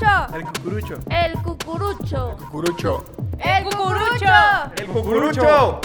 cucurucho. El cucurucho. El cucurucho. Cucurucho. El cucurucho. El cucurucho.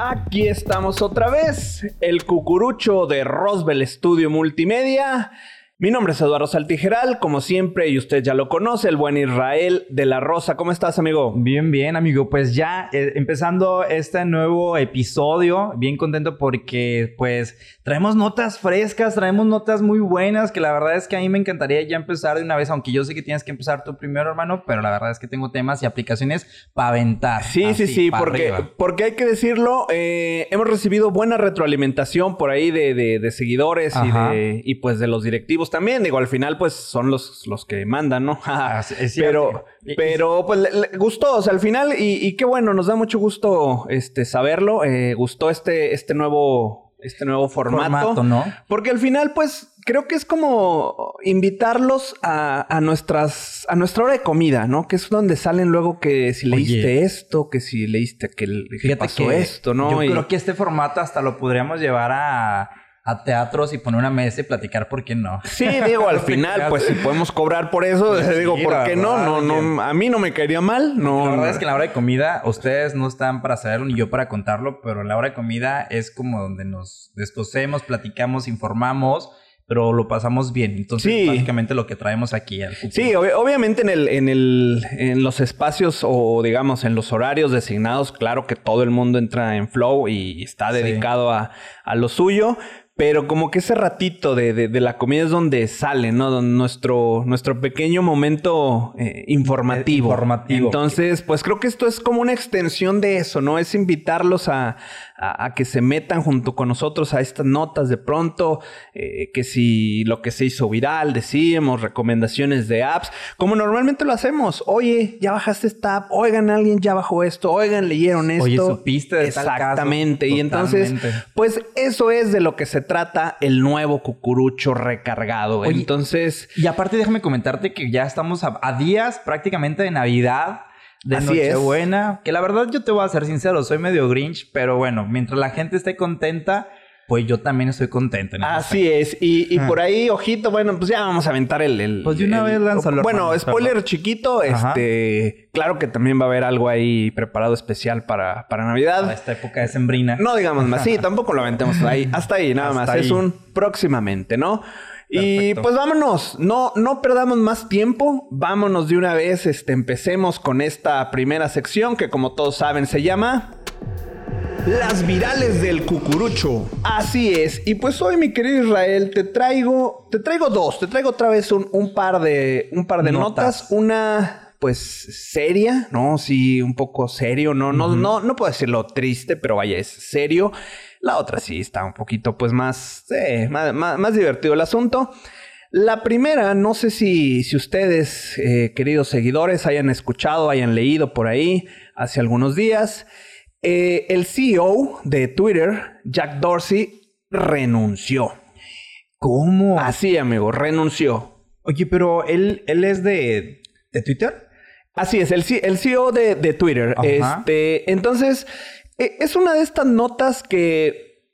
Aquí estamos otra vez, el cucurucho de Roswell Studio Multimedia. Mi nombre es Eduardo Saltijeral, como siempre, y usted ya lo conoce, el buen Israel de la Rosa. ¿Cómo estás, amigo? Bien, bien, amigo. Pues ya eh, empezando este nuevo episodio, bien contento porque pues traemos notas frescas, traemos notas muy buenas, que la verdad es que a mí me encantaría ya empezar de una vez, aunque yo sé que tienes que empezar tú primero, hermano, pero la verdad es que tengo temas y aplicaciones para aventar. Sí, sí, Así, sí, porque, arriba. porque hay que decirlo, eh, hemos recibido buena retroalimentación por ahí de, de- de seguidores y, de, y pues de los directivos también. Digo, al final pues son los, los que mandan, ¿no? Ah, es pero, pero pues le, le gustó, o sea, al final, y, y qué bueno, nos da mucho gusto este, saberlo. Eh, gustó este, este nuevo, este nuevo formato. formato, ¿no? Porque al final, pues, creo que es como invitarlos a, a nuestras, a nuestra hora de comida, ¿no? Que es donde salen luego que si Oye. leíste esto, que si leíste que, el- que pasó que esto, ¿no? Yo Y- creo que este formato hasta lo podríamos llevar a, a teatros y poner una mesa y platicar, ¿por qué no? Sí, digo, al final, pues si podemos cobrar por eso, Sí, digo, ¿por la qué no? No, no, a mí no me caería mal, no. La verdad es que en la hora de comida, ustedes no están para saberlo ni yo para contarlo, pero en la hora de comida es como donde nos descosemos, platicamos, informamos, pero lo pasamos bien. Entonces, Sí. básicamente lo que traemos aquí al. Sí, ob- obviamente en el, en el, en los espacios o digamos en los horarios designados, claro que todo el mundo entra en flow y está Sí. dedicado a, a lo suyo. Pero como que ese ratito de, de- de la comida es donde sale, ¿no? Nuestro, nuestro pequeño momento eh, informativo. Informativo. Entonces, pues creo que esto es como una extensión de eso, ¿no? Es invitarlos a, a- a que se metan junto con nosotros a estas notas de pronto, eh, que si lo que se hizo viral, decíamos, recomendaciones de apps, como normalmente lo hacemos. Oye, ya bajaste esta app, oigan, alguien ya bajó esto, oigan, leyeron esto. Oye, supiste de tal caso. Exactamente. Y entonces, pues eso es de lo que se trata el nuevo cucurucho recargado. Oye, entonces, Y aparte, déjame comentarte que ya estamos a, a días prácticamente de Navidad. De Así es. Nochebuena, que la verdad yo te voy a ser sincero, soy medio grinch, pero bueno, mientras la gente esté contenta, pues yo también estoy contento. en Así es. Y, y por ahí, ojito, bueno, pues ya vamos a aventar el... el- Pues de una el- vez lánzalo, Bueno, hermano, spoiler perdón. chiquito. Ajá. Este... Claro que también va a haber algo ahí preparado especial para, para Navidad. Para esta época de sembrina. No digamos más. Sí, tampoco lo aventemos ahí. Hasta ahí, nada Hasta más. ahí. Es un próximamente, ¿no? Y Perfecto. pues vámonos, no, no perdamos más tiempo, vámonos de una vez, este, empecemos con esta primera sección que como todos saben se llama... Las virales del cucurucho. Así es. Y pues hoy, mi querido Israel, te traigo, te traigo dos, te traigo otra vez un, un par de, un par de notas. Notas. Una, pues, seria, ¿no? Sí, un poco serio. No, no, no, no puedo decirlo triste, pero vaya, es serio. La otra sí está un poquito, pues, más, eh, más, más- más divertido el asunto. La primera, no sé si, si ustedes, eh, queridos seguidores, hayan escuchado, hayan leído por ahí hace algunos días. Eh, el CEO de Twitter, Jack Dorsey, renunció. ¿Cómo? Así, amigo, renunció. Oye, pero él, él es de, de Twitter. Así es, el, el CEO de, de Twitter. Ajá. Este, entonces, eh, es una de estas notas que,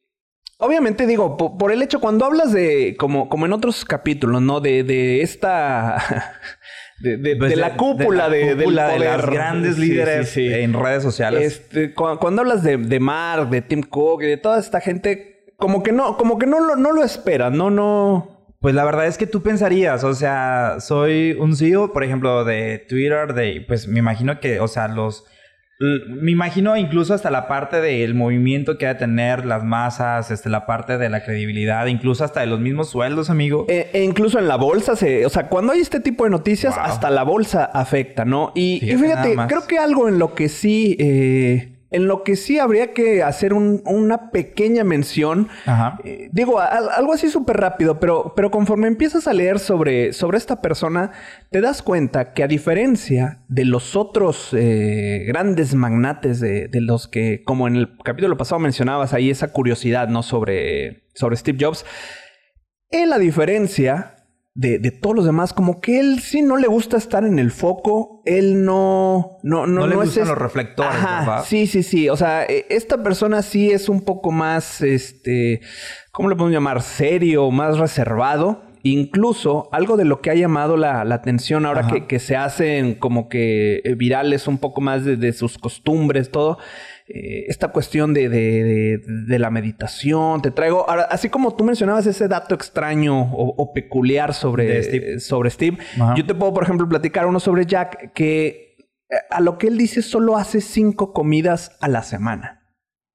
obviamente digo, po- por, el hecho, cuando hablas de, como, como en otros capítulos, ¿no? De, de esta... De, de- Pues de la cúpula, de, del cúpula poder. las grandes líderes sí, sí. en redes sociales. Este, cu- cuando, hablas de, de Mark, de Tim Cook y de toda esta gente, como que no, como que no lo, no lo esperan, no, no. Pues la verdad es que tú pensarías, o sea, soy un CEO, por ejemplo, de Twitter, de, pues me imagino que, o sea, los, me imagino incluso hasta la parte del movimiento que ha de tener las masas, este, la parte de la credibilidad, incluso hasta de los mismos sueldos, amigo. E, e incluso en la bolsa se, o sea, cuando hay este tipo de noticias, Wow. hasta la bolsa afecta, ¿no? Y y Fíjate creo que algo en lo que sí, eh, en lo que sí habría que hacer un- una pequeña mención. Ajá. eh, digo, a- algo así súper rápido, pero, pero conforme empiezas a leer sobre, sobre esta persona, te das cuenta que a diferencia de los otros eh, grandes magnates de, de los que, como en el capítulo pasado mencionabas ahí esa curiosidad, ¿no? Sobre, sobre Steve Jobs. Él, a diferencia, de, de todos los demás, como que él sí no le gusta estar en el foco, él no... No, no, No le gustan es- los reflectores, Ajá. Sí, sí, sí. O sea, eh, esta persona sí es un poco más, este, ¿cómo le podemos llamar? Serio, más reservado. Incluso algo de lo que ha llamado la, la atención ahora que, que se hacen como que eh, virales un poco más de, de sus costumbres, todo. Eh, esta cuestión de, de- de- de la meditación. Te traigo, ahora, así como tú mencionabas ese dato extraño o, o peculiar sobre Steve. sobre Steve, Ajá. yo te puedo, por ejemplo, platicar uno sobre Jack que eh, a lo que él dice solo hace cinco comidas a la semana.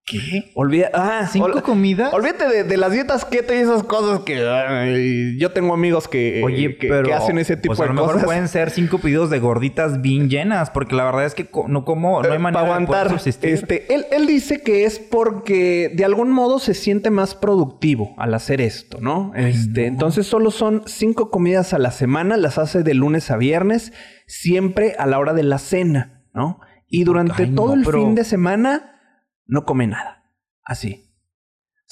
¿Qué? Olvida, ah, ¿Cinco ol- comidas? Olvídate de, de las dietas keto y esas cosas que ay, yo tengo amigos que, Oye, que, pero que hacen ese tipo pues a de lo mejor cosas. pueden ser cinco pedidos de gorditas bien llenas, porque la verdad es que no como, no hay Eh, manera para de poder aguantar. subsistir. Este, él, él dice que es porque de algún modo se siente más productivo al hacer esto, ¿no? Este, Entonces solo son cinco comidas a la semana, las hace de lunes a viernes, siempre a la hora de la cena, ¿no? Y durante Ay, no, todo el pero- fin de semana no come nada. Así.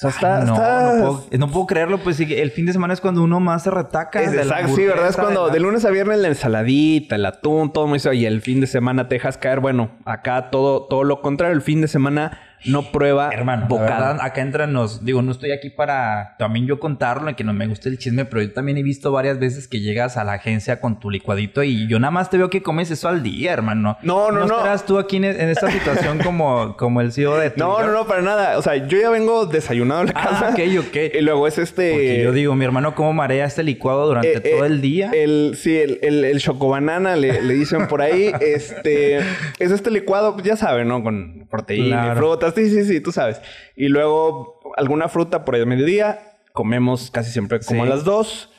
O sea, está... Ay, no, está- no, puedo, no puedo creerlo, pues sí, el fin de semana es cuando uno más se retaca. Es de la exacto, sí, ¿verdad? Es cuando de la- de lunes a viernes la ensaladita, el atún, todo eso, y el fin de semana te dejas caer. Bueno, acá todo, todo lo contrario. El fin de semana no prueba Hermano, la bocado. verdad, acá entran nos... Digo, no estoy aquí para también yo contarlo, que no me gusta el chisme, pero yo también he visto varias veces que llegas a la agencia con tu licuadito y yo nada más te veo que comes eso al día, hermano. No, no, no. estarás tú aquí en, en esta situación como, como el CEO de No, Twitter? no, no, para nada. O sea, yo ya vengo desayunado en la Ah, casa. ok, ok. Y luego es este... Porque yo digo, mi hermano, ¿cómo marea este licuado durante eh, todo eh, el día? El, sí, el, el, el chocobanana le, le dicen por ahí. este es este licuado, ya saben, ¿no? Con proteína, y Claro. frutas. Sí, sí, sí, tú sabes. Y luego alguna fruta por ahí a mediodía. Comemos casi siempre como Sí. a las dos.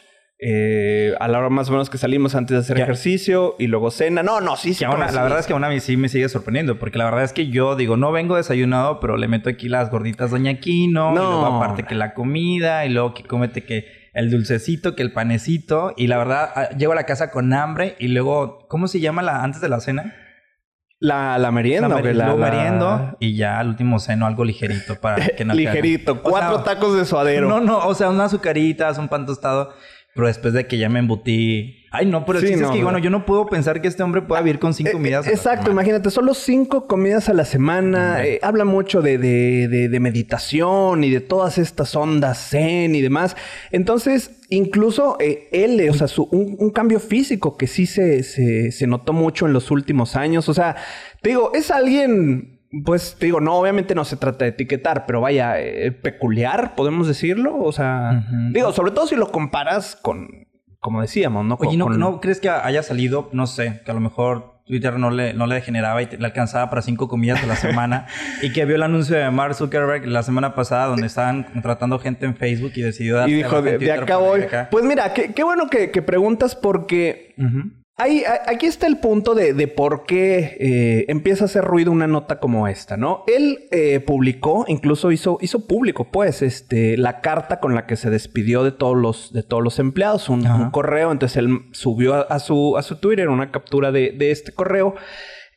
eh, a la hora más o menos que salimos antes de hacer Ya. ejercicio y luego cena. No, no, sí, sí. Comes, la sí. verdad es que aún a mí sí me sigue sorprendiendo, porque la verdad es que yo digo, no vengo desayunado, pero le meto aquí las gorditas Doña Quino, y luego aparte que la comida, y luego que cómete que el dulcecito, que el panecito, y la verdad, ah, llego a la casa con hambre, y luego, ¿cómo se llama la antes de la cena? La, la merienda. La meri- La- meriendo, y ya al último ceno algo ligerito para que no Ligerito. O Cuatro sea, tacos de suadero. No, no, o sea, unas azucaritas, un pan tostado. Pero después de que ya me embutí. Ay, no, pero el Sí, no, es que, no. bueno, yo no puedo pensar que este hombre pueda vivir con cinco Eh, comidas. eh, a la Exacto, imagínate, solo cinco comidas a la semana. Eh, habla mucho de, de- de- de meditación y de todas estas ondas zen y demás. Entonces, incluso eh, él, eh, o sea, su- un, un cambio físico que sí se, se- se notó mucho en los últimos años. O sea, te digo, es alguien. Pues te digo, no, obviamente no se trata de etiquetar, pero vaya, eh, peculiar, podemos decirlo. O sea, digo, sobre todo si lo comparas con, como decíamos, ¿no? Oye, Con- ¿no, con- ¿no crees que haya salido, no sé, que a lo mejor Twitter no le, no le generaba y te- le alcanzaba para cinco comidas a la semana y que vio el anuncio de Mark Zuckerberg la semana pasada donde estaban contratando gente en Facebook y decidió dar Y dijo, de, de acá voy. Pues mira, qué, qué bueno que, que preguntas porque ahí, aquí está el punto de, de por qué eh, empieza a hacer ruido una nota como esta, ¿no? Él eh, publicó, incluso hizo, hizo público, pues, este, la carta con la que se despidió de todos los, de todos los empleados, un, correo. Entonces él subió a, a su, a su Twitter una captura de, de este correo.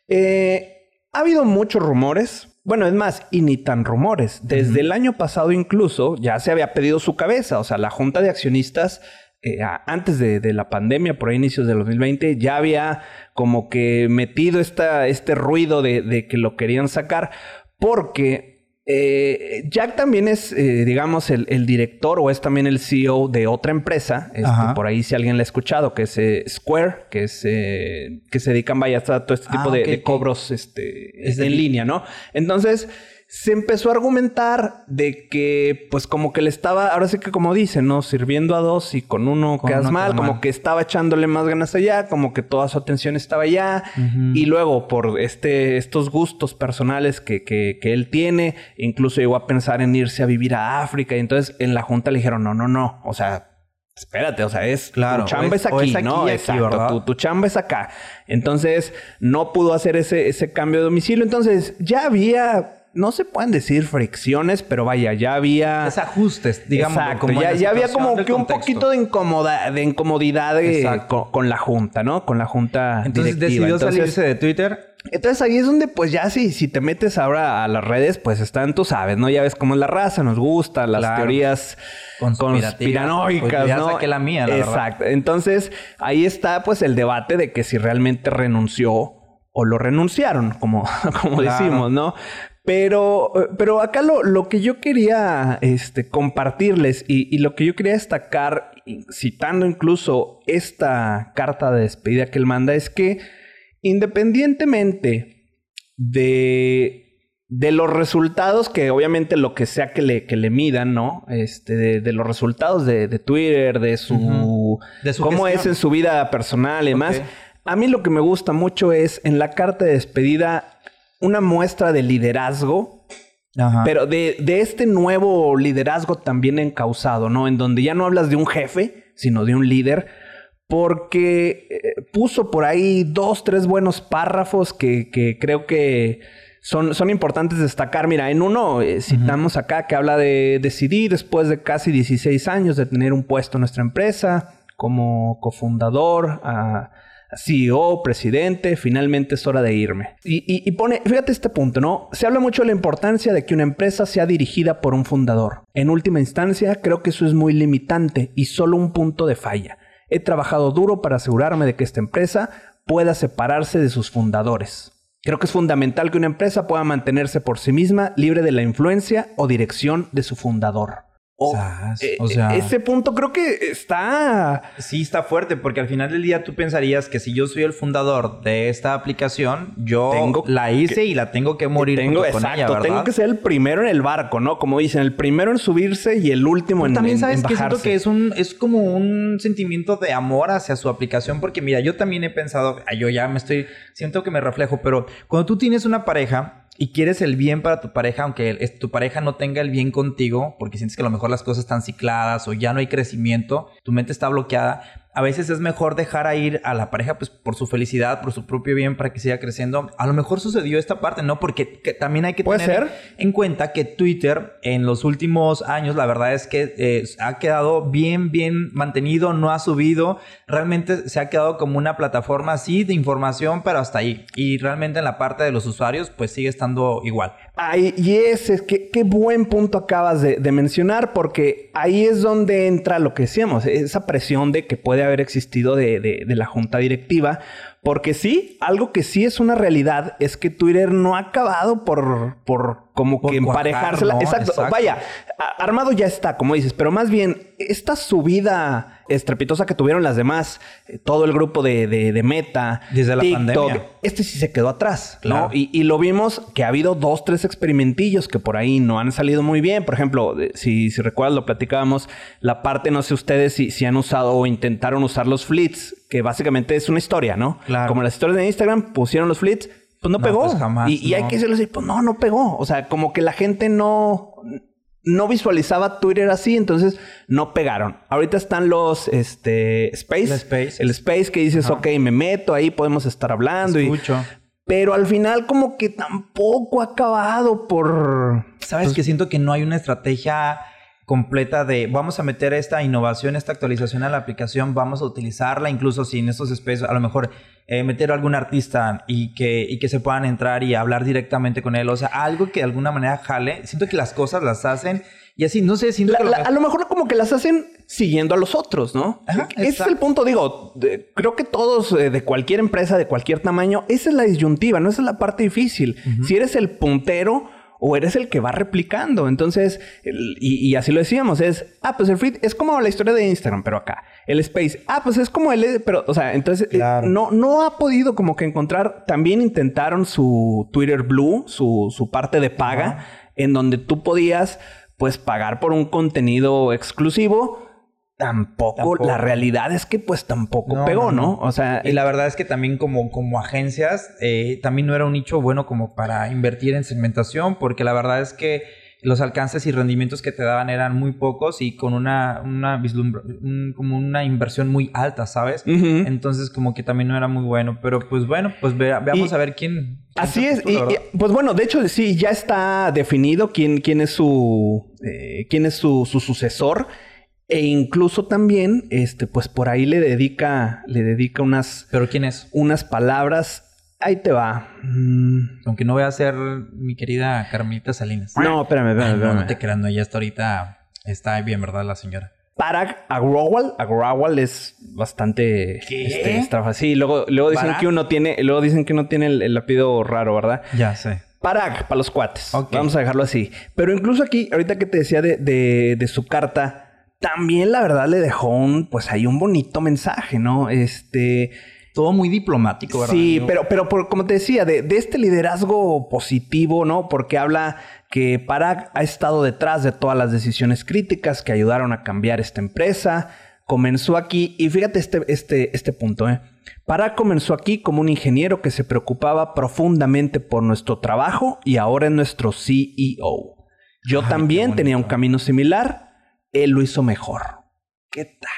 Eh, ha habido muchos rumores. Bueno, es más, y ni tan rumores. Desde el año pasado incluso ya se había pedido su cabeza. O sea, la Junta de Accionistas, eh, antes de, de la pandemia, por ahí inicios del 2020, ya había como que metido esta, este ruido de, de que lo querían sacar. Porque eh, Jack también es, eh, digamos, el, el director o es también el CEO de otra empresa. Este, por ahí si alguien la ha escuchado, que es eh, Square, que es que se dedican vaya a todo este tipo Ah, de, cobros este, Es de- en línea, ¿no? Entonces se empezó a argumentar de que, pues, como que le estaba, ahora sí que como dicen, ¿no? Sirviendo a dos y con uno Con quedas uno mal, como mal. que estaba echándole más ganas allá, como que toda su atención estaba allá. Y luego, por este, estos gustos personales que, que, que él tiene, incluso llegó a pensar en irse a vivir a África. Y entonces en la junta le dijeron, no, no, no. O sea, espérate, o sea, es Claro, tu chamba es, aquí, es aquí ¿no? aquí, Exacto, tu, tu chamba es acá. Entonces, no pudo hacer ese, ese cambio de domicilio. Entonces, ya había, no se pueden decir fricciones, pero vaya, ya había... Desajustes, digamos. Exacto, como ya, ya había como que un poquito de, incomoda, de incomodidad eh, con, con la junta, ¿no? Con la junta Entonces directiva. decidió Entonces, salirse de Twitter. Entonces ahí es donde pues ya si, si te metes ahora a las redes, pues están, tú sabes, ¿no? Ya ves cómo es la raza, nos gusta, las Claro. teorías conspiranoicas, Pues ¿no? saqué la mía, la verdad. Exacto. Entonces ahí está pues el debate de que si realmente renunció o lo renunciaron, como, como Claro. decimos, ¿no? Pero, pero acá lo, lo que yo quería este, compartirles y, y lo que yo quería destacar, citando incluso esta carta de despedida que él manda, es que independientemente de, de los resultados, que obviamente lo que sea que le, que le midan, ¿no? Este, de, de los resultados de, de Twitter, de su. De su cómo gestión. es en su vida personal y demás. A mí lo que me gusta mucho es en la carta de despedida una muestra de liderazgo, Ajá. pero de, de este nuevo liderazgo también encausado, ¿no? En donde ya no hablas de un jefe, sino de un líder, porque eh, puso por ahí dos, tres buenos párrafos que, que creo que son, son importantes destacar. Mira, en uno eh, citamos acá que habla de decidí después de casi 16 años de tener un puesto en nuestra empresa como cofundador, a CEO, presidente, finalmente es hora de irme. Y, y- y pone, fíjate este punto, ¿no? Se habla mucho de la importancia de que una empresa sea dirigida por un fundador. En última instancia, creo que eso es muy limitante y solo un punto de falla. He trabajado duro para asegurarme de que esta empresa pueda separarse de sus fundadores. Creo que es fundamental que una empresa pueda mantenerse por sí misma, libre de la influencia o dirección de su fundador. O, eh, o sea- ese punto creo que está Sí, está fuerte, porque al final del día tú pensarías que si yo soy el fundador de esta aplicación, yo Tengo la hice y la tengo que morir tengo, junto con exacto, ella, ¿verdad? tengo que ser el primero en el barco, ¿no? Como dicen, el primero en subirse y el último en, también en- sabes en que siento que es un es como un sentimiento de amor hacia su aplicación porque mira yo también he pensado "Ay, yo ya me estoy siento que me reflejo pero cuando tú tienes una pareja y quieres el bien para tu pareja aunque tu pareja no tenga el bien contigo porque sientes que a lo mejor las cosas están cicladas o ya no hay crecimiento tu mente está bloqueada a veces es mejor dejar a ir a la pareja pues por su felicidad por su propio bien para que siga creciendo a lo mejor sucedió esta parte no porque que también hay que tener ser. en cuenta que Twitter en los últimos años, la verdad es que eh, ha quedado bien, bien mantenido, no ha subido. Realmente se ha quedado como una plataforma así de información, pero hasta ahí. Y realmente en la parte de los usuarios, pues sigue estando igual. Ay, y ese, es que, qué buen punto acabas de, de mencionar, porque ahí es donde entra lo que decíamos, esa presión de que puede haber existido de, de- de la junta directiva. Porque sí, algo que sí es una realidad es que Twitter no ha acabado por, por como Por que emparejársela. ¿no? Exacto. Exacto. Vaya, armado ya está, como dices, pero más bien, esta subida estrepitosa que tuvieron las demás, eh, todo el grupo de, de- de Meta, Desde la pandemia. este sí se quedó atrás, Claro. ¿no? Y, y lo vimos que ha habido dos, tres experimentillos que por ahí no han salido muy bien. Por ejemplo, si, si recuerdas, lo platicábamos, la parte, no sé ustedes si, si han usado o intentaron usar los flits, que básicamente es una historia, ¿no? Claro. Como las historias de Instagram, pusieron los flits, pues no, No, pegó. pues jamás, y, y hay que decirlo así, pues no, no pegó. O sea, como que la gente no no visualizaba Twitter así, entonces no pegaron. Ahorita están los este Space, El Space. el Space que dices, Ajá. ok, me meto ahí, podemos estar hablando y Escucho. pero al final como que tampoco ha acabado por... Sabes pues, que siento que no hay una estrategia completa de vamos a meter esta innovación, esta actualización a la aplicación, vamos a utilizarla, incluso si en estos espacios, a lo mejor eh, meter a algún artista y que, y que se puedan entrar y hablar directamente con él, o sea, algo que de alguna manera jale. Siento que las cosas las hacen y así, no sé, siento la- que lo la- que- a lo mejor como que las hacen siguiendo a los otros, ¿no? Ajá, Ese es el punto, digo, de- creo que todos eh, de cualquier empresa, de cualquier tamaño, esa es la disyuntiva, no esa es la parte difícil. Si eres el puntero o eres el que va replicando. Entonces, el- y, y así lo decíamos, es, ah, pues el feed es como la historia de Instagram, pero acá. El Space, ah, pues es como el, pero, o sea, entonces, eh, no, no ha podido como que encontrar, también intentaron su Twitter Blue, su, su parte de paga, en donde tú podías, pues, pagar por un contenido exclusivo. Tampoco, Tampoco. la realidad es que pues tampoco No, pegó, no. O sea, Y la verdad es que también como, como agencias, eh, también no era un nicho bueno como para invertir en segmentación, porque la verdad es que los alcances y rendimientos que te daban eran muy pocos y con una, una un- como una inversión muy alta, ¿sabes? Entonces como que también no era muy bueno, pero pues bueno, pues vea- veamos Y- a ver quién... quién Así es. Y, pues bueno, de hecho, sí, ya está definido quién, quién es su eh, quién es su, su sucesor. E incluso también, este, pues por ahí le dedica, le dedica unas, Pero quién es. unas palabras ahí te va. Mm, Aunque no voy a ser mi querida Carmelita Salinas. No, espérame, espérame, Ay, espérame. no te creas, no, ella hasta ahorita está bien, ¿verdad? La señora. Parag Agrawal, Agrawal es bastante ¿Qué? este, estafa. Sí, luego, luego dicen que uno tiene, luego dicen que uno tiene el, el apellido raro, ¿verdad? Ya sé. Parag, para los cuates. Vamos a dejarlo así. Pero incluso aquí, ahorita que te decía de, de- de su carta, también la verdad le dejó un, pues ahí un bonito mensaje, ¿no? Este. Todo muy diplomático, ¿verdad? Sí, amigo? pero, pero por- como te decía, de, de este liderazgo positivo, ¿no? Porque habla que Parag ha estado detrás de todas las decisiones críticas que ayudaron a cambiar esta empresa. Comenzó aquí, y fíjate este, este, este punto, ¿eh? Parag comenzó aquí como un ingeniero que se preocupaba profundamente por nuestro trabajo y ahora es nuestro CEO. Yo Ay, también tenía un camino similar, él lo hizo mejor. ¿Qué tal?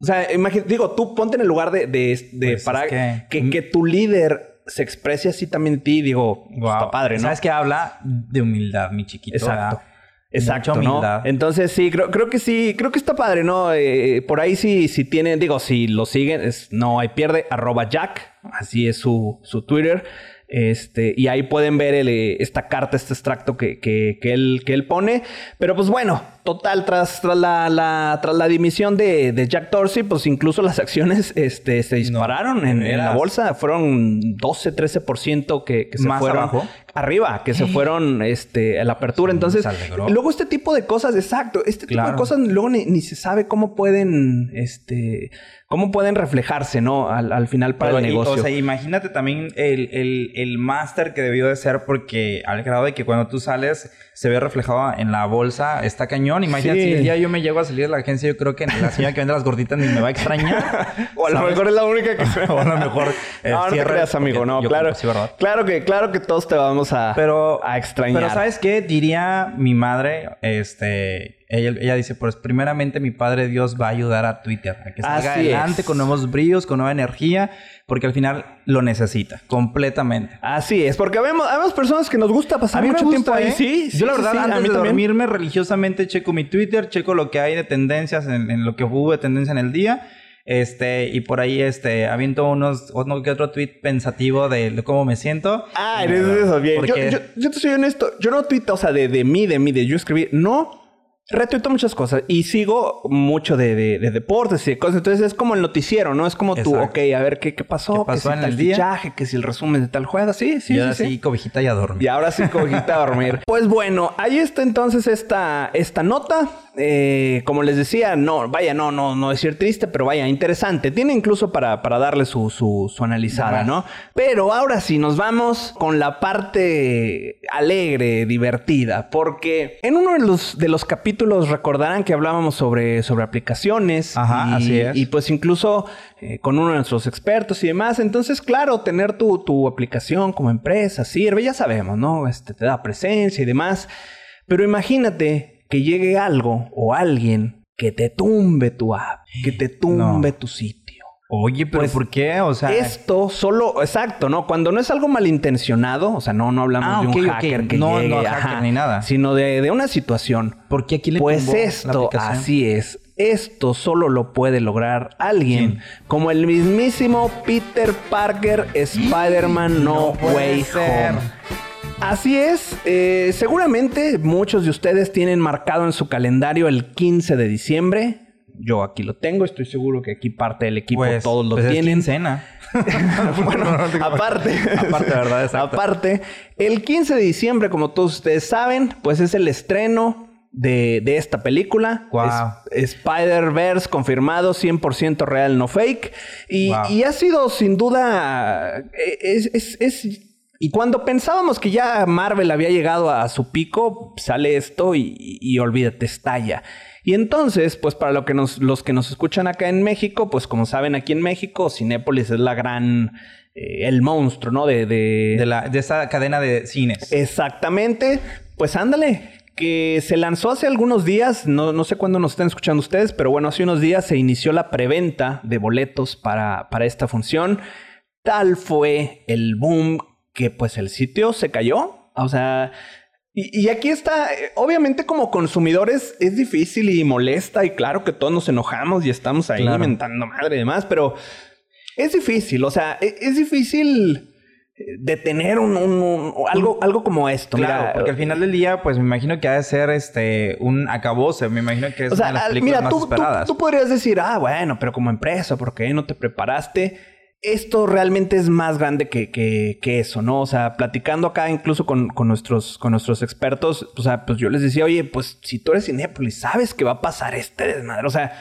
O sea, imagínate, digo, tú ponte en el lugar de, de, de Pues es Parag, que- que, que tu líder se exprese así también de ti, digo, pues, Guau. está padre, ¿no? ¿Sabes qué habla? De humildad, mi chiquito. Exacto. ¿verdad? Exacto, Mucha ¿no? humildad. Entonces sí, creo, creo que sí, creo que está padre, ¿no? Eh, por ahí sí, si tienen, digo, si lo siguen, es no hay pierde, arroba Jack, así es su, su Twitter. Este, y ahí pueden ver el, eh, esta carta, este extracto que, que, que él, que él pone. Pero pues bueno, total, tras, tras, la, la- tras la dimisión de, de Jack Dorsey, pues incluso las acciones este, se dispararon ¿de en, en la bolsa. Fueron 12, 13% que, que se ¿Más fueron abajo? Arriba, que se fueron este, a la apertura. Entonces, luego este tipo de cosas, exacto, este tipo de cosas luego ni, ni se sabe cómo pueden, este, cómo pueden reflejarse, ¿no? Al, al final para Pero, el y- negocio. o sea, imagínate también el, el, el máster que debió de ser porque al grado de que cuando tú sales se ve reflejado en la bolsa, está cañón. Imagínate Sí. si el día yo me llego a salir de la agencia, yo creo que la señora que vende las gorditas ni me va a extrañar. o a lo ¿sabes? mejor es la única que se O a lo mejor, eh, no, no te cierra- creas, amigo, no, claro. sí, ¿verdad? Claro que, claro que todos te vamos a, Pero, a extrañar. Pero ¿sabes qué? Diría mi madre, este... Ella, ella dice, pues primeramente mi Padre Dios va a ayudar a Twitter a que salga Así adelante es. con nuevos brillos, con nueva energía, porque al final lo necesita completamente. Así es, porque vemos, vemos personas que nos gusta pasar mucho gusta, tiempo ahí. ¿eh? Sí, sí, Yo la sí, verdad, sí, a antes mí de también. dormirme religiosamente checo mi Twitter, checo lo que hay de tendencias en, en lo que hubo de tendencia en el día. Este, y por ahí, este, aviento unos, uno que otro tweet pensativo de cómo me siento. Ah, eres de esos, bien. Yo, yo, yo te soy honesto. Yo no tuito, o sea, de, de mí, de mí, de yo escribir. No. Retuito muchas cosas y sigo mucho de, de- de deportes y de cosas. Entonces es como el noticiero, ¿no? Es como tú, ok, a ver qué, qué pasó, ¿Qué que pasó si en tal el día? fichaje, que si el resumen de tal juego. Sí, sí, y ahora sí. sí, cobijita y a dormir. Y ahora sí cogiste a dormir. Pues bueno, ahí está entonces esta, esta nota. Eh, como les decía, no, vaya, no, no, no decir triste, pero vaya, interesante. Tiene incluso para, para darle su, su, su analizada, ¿no? Pero ahora sí, nos vamos con la parte alegre, divertida, porque en uno de los, de los capítulos recordarán que hablábamos sobre, sobre aplicaciones. Ajá, y, así es. y pues incluso eh, con uno de nuestros expertos y demás. Entonces, claro, tener tu, tu aplicación como empresa sirve, ya sabemos, ¿no? Este te da presencia y demás. Pero imagínate que llegue algo o alguien que te tumbe tu app, que te tumbe tu sitio. Oye, pero Pues, ¿por qué? O sea, Esto solo, exacto, ¿no? Cuando no es algo malintencionado, o sea, no, no hablamos Ah, de un hacker que No, llegue, no, hacker ajá, ni nada. sino de, de una situación. ¿por qué aquí le Pues la esto, así es. Esto solo lo puede lograr alguien ¿Quién? como el mismísimo Peter Parker, Spider-Man No, puede Way ser. Home. Así es, eh, seguramente muchos de ustedes tienen marcado en su calendario el 15 de diciembre. Yo aquí lo tengo, estoy seguro que aquí parte del equipo Pues, todos lo pues es tienen. quincena. bueno, aparte, Aparte, ¿verdad? Exacto. aparte, el 15 de diciembre, como todos ustedes saben, pues es el estreno de, de esta película. Es- Spider-Verse confirmado, 100% real, no fake. Y ha sido sin duda... eh, Es, es- es- y cuando pensábamos que ya Marvel había llegado a su pico, sale esto y, y olvídate, estalla. Y entonces, pues para lo que nos, los que nos escuchan acá en México, pues como saben, aquí en México, Cinépolis es la gran... eh, el monstruo, ¿no? De, de, De, la, de esta cadena de cines. Exactamente. Pues ándale. Que se lanzó hace algunos días, no, no sé cuándo nos están escuchando ustedes, pero bueno, hace unos días se inició la preventa de boletos para, para esta función. Tal fue el boom que pues el sitio se cayó. O sea, y, y aquí está, eh, obviamente como consumidores es difícil y molesta y claro que todos nos enojamos y estamos ahí Claro. mentando madre y demás, pero es difícil, o sea, e- es, difícil de tener un, un- un- algo, algo como esto. Claro, Mira, porque al final del día, pues me imagino que ha de ser este un acabose. Me imagino que es O sea, una de las películas mira, más tú, tú- esperadas. tú podrías decir, ah, bueno, pero como empresa, ¿por qué no te preparaste? Esto realmente es más grande que, que- que eso, ¿no? O sea, platicando acá incluso con, con nuestros, con nuestros expertos, o sea, pues yo les decía, oye, pues si tú eres Cinépolis, sabes que va a pasar este desmadre. O sea,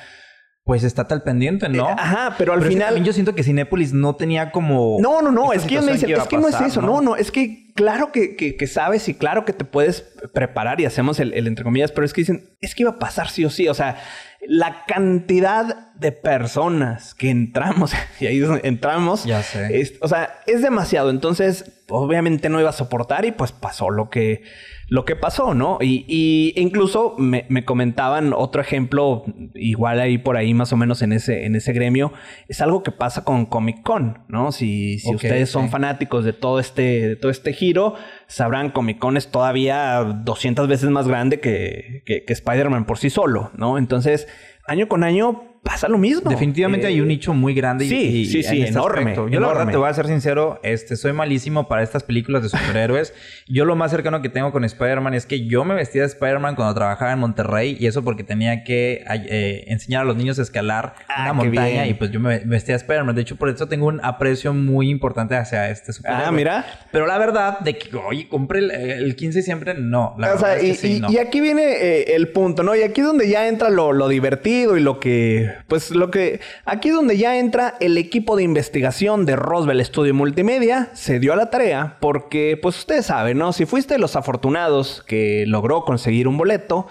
Pues está tal pendiente, ¿no? eh, ajá, pero al Pero es que final... también yo siento que Cinépolis no tenía como... No, no, no, es que me dicen, es que no es eso, no, no, es que claro que, que- que sabes y claro que te puedes preparar y hacemos el, el entre comillas, pero es que dicen, es que iba a pasar sí o sí, o sea, la cantidad de personas que entramos, y ahí entramos, Ya sé. es- o sea, es demasiado, entonces obviamente no iba a soportar y pues pasó lo que, lo que pasó, ¿no? Y, y incluso me, me comentaban otro ejemplo, igual ahí por ahí más o menos en ese, en ese gremio, es algo que pasa con Comic Con, ¿no? Si, si ustedes son fanáticos de todo este, de todo este giro, sabrán Comic Con es todavía 200 veces más grande que, que, que Spider-Man por sí solo, ¿no? Entonces, año con año pasa lo mismo. Definitivamente Eh, hay un nicho muy grande y, sí, y- sí, sí, en este enorme, aspecto. Yo la verdad te voy a ser sincero, este, soy malísimo para estas películas de superhéroes. yo lo más cercano que tengo con Spider-Man es que yo me vestía de Spider-Man cuando trabajaba en Monterrey y eso porque tenía que eh, enseñar a los niños a escalar Ah, una montaña bien. y pues yo me me vestía de Spider-Man. De hecho, por eso tengo un aprecio muy importante hacia este superhéroe. Ah, mira. Pero la verdad de que, oye, compré el, el 15 de siempre, no. La o sea, verdad y, es que sí, y- no. y aquí viene eh, el punto, ¿no? Y aquí es donde ya entra lo, lo divertido y lo que, pues lo que, aquí es donde ya entra el equipo de investigación de Roswell Studio Multimedia, se dio a la tarea porque, pues ustedes saben, ¿no? Si fuiste de los afortunados que logró conseguir un boleto,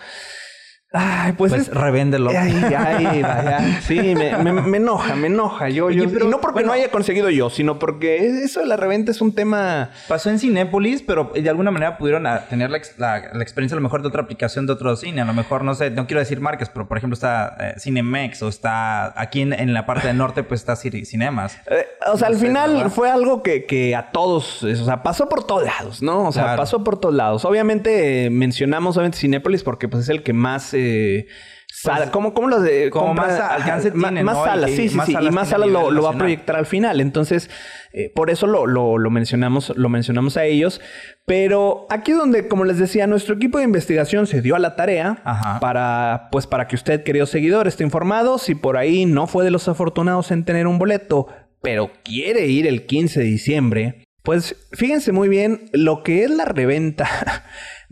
ay, pues, Pues es- revéndelo. Ay, ay, vaya. Sí, me, me- me enoja, me enoja. Yo, Oye, yo- pero, y no porque bueno. no haya conseguido yo, sino porque eso de la reventa es un tema... Pasó en Cinépolis, pero de alguna manera pudieron ah, tener la, la- la experiencia a lo mejor de otra aplicación de otro cine. A lo mejor, no sé, no quiero decir marcas, pero por ejemplo está eh, Cinemex o está aquí en, en la parte del norte, pues está Cinemas. Eh, o sea, No al sé, final ¿verdad? fue algo que, que a todos, es- o sea, pasó por todos lados, ¿no? O sea, Claro. pasó por todos lados. Obviamente eh, mencionamos obviamente Cinépolis porque pues es el que más eh, sala- ¿cómo, cómo los de como más alcance tiene, más ¿no? Salas, sí, sí, más sí, y más salas lo, va a proyectar al final. Entonces, eh, por eso lo, lo- lo mencionamos, lo mencionamos a ellos. Pero aquí es donde, como les decía, nuestro equipo de investigación se dio a la tarea Ajá. para, pues, para que usted, querido seguidor, esté informado. Si por ahí no fue de los afortunados en tener un boleto, pero quiere ir el 15 de diciembre, pues fíjense muy bien lo que es la reventa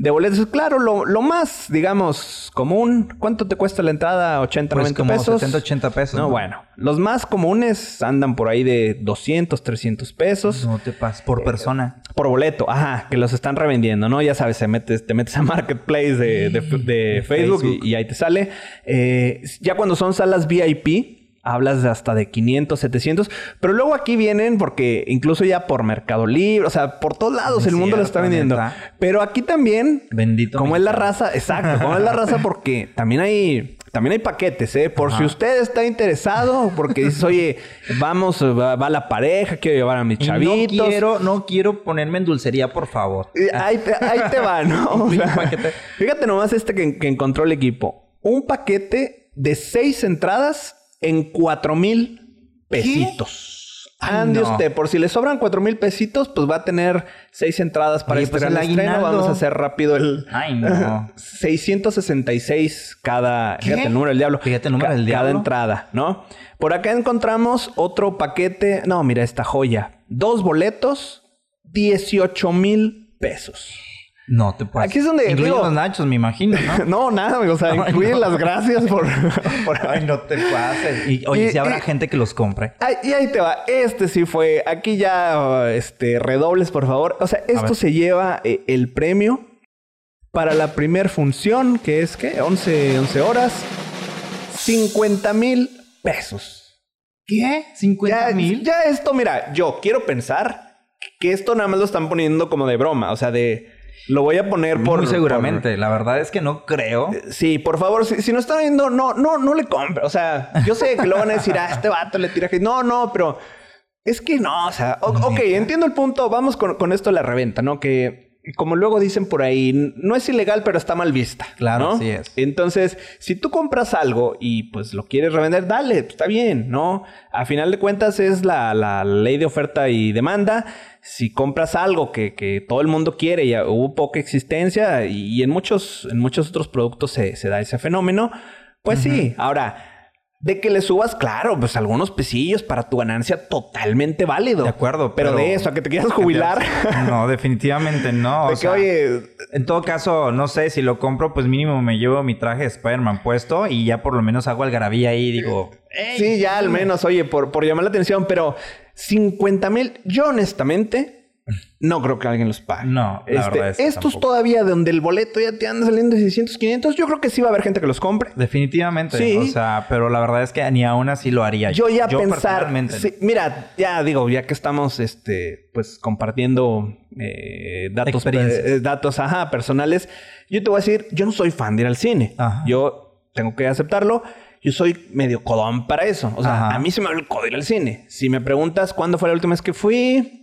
de boletos. Claro, lo, lo más, digamos, común. ¿Cuánto te cuesta la entrada? 80, Pues 90 como pesos. 70, 80 pesos. No, bueno. Los más comunes andan por ahí de 200, 300 pesos. No te pases por persona. Por boleto, ajá, que los están revendiendo, ¿no? Ya sabes, te metes, te metes a Marketplace de, de- de Facebook, y ahí te sale. Eh, ya cuando son salas VIP, hablas de hasta de 500, 700. Pero luego aquí vienen, porque incluso ya por Mercado Libre, o sea, por todos lados Es el mundo lo está vendiendo. neta. Pero aquí también, Bendito como es la raza, exacto, como es la raza, porque también hay. También hay paquetes, ¿eh? Por si usted está interesado, porque dices, oye, vamos, va, va la pareja, quiero llevar a mis Y chavitos. no quiero, no quiero ponerme en dulcería, por favor. Ahí te, ahí te va, ¿no? O sea, fíjate nomás este que, que encontró el equipo. Un paquete de seis entradas en cuatro mil pesitos. Ande no. usted, por si le sobran cuatro mil pesitos, pues va a tener seis entradas para Oye, este pues gran el estreno. Vamos a hacer rápido el... Ay, no. 666 cada... ¿Qué? Fíjate el número del diablo. Fíjate el número del Cada diablo. entrada, ¿no? Por acá encontramos otro paquete... No, mira esta joya. Dos boletos, 18 mil pesos. No te pases. Aquí es donde, Incluyen digo- los nachos, me imagino, ¿no? No, nada, amigo. O sea, incluyen no. las gracias por... por- Ay, no te pases. Y, oye, Y- si habrá y- gente que los compre. Ay, y ahí te va. Este sí fue. Aquí ya, este, redobles, por favor. O sea, esto se lleva eh, el premio para la primer función, que es, ¿qué? 11, 11 horas. 50 mil pesos. ¿Qué? ¿50 Ya, mil? ya esto, mira, yo quiero pensar que esto nada más lo están poniendo como de broma. O sea, de... Lo voy a poner por... Muy por- seguramente. La verdad es que no creo. Sí, por favor, si, si no están viendo, no, no, no le compre. O sea, yo sé que lo van a decir, ah, este vato le tira. No, no, pero es que no, o sea, ok, entiendo el punto. Vamos con, con esto de la reventa, ¿no? Que como luego dicen por ahí, no es ilegal, pero está mal vista. Claro, ¿no? así es. Entonces, si tú compras algo y pues lo quieres revender, dale, está bien, ¿no? A final de cuentas es la, la ley de oferta y demanda. Si compras algo que, que todo el mundo quiere y hubo poca existencia, y, y en, muchos, en muchos otros productos se, se da ese fenómeno, pues sí. Ahora, de que le subas, claro, pues algunos pesillos para tu ganancia totalmente válido. De acuerdo, Pero, pero- de eso, a que te quieras jubilar. No, definitivamente no. o de que, sea, oye, En todo caso, no sé, si lo compro, pues mínimo me llevo mi traje de Spider-Man puesto y ya por lo menos hago algarabía ahí y digo... "Ey, sí, ya al menos, oye, por, por llamar la atención, pero 50 mil, yo honestamente no creo que alguien los pague. No, la Este, verdad es que estos tampoco. todavía donde el boleto ya te anda saliendo de 600, 500, yo creo que sí va a haber gente que los compre. Definitivamente. Sí. O sea, pero la verdad es que ni aún así lo haría. Yo ya pensar, personalmente, sí, mira, ya digo, ya que estamos, este, pues compartiendo eh, datos, Experiencias. eh, datos, ajá, personales, yo te voy a decir, yo no soy fan de ir al cine. Ajá. Yo tengo que aceptarlo. Yo soy medio codón para eso. O sea, Ajá. a mí se me va el ir al cine. Si me preguntas cuándo fue la última vez que fui,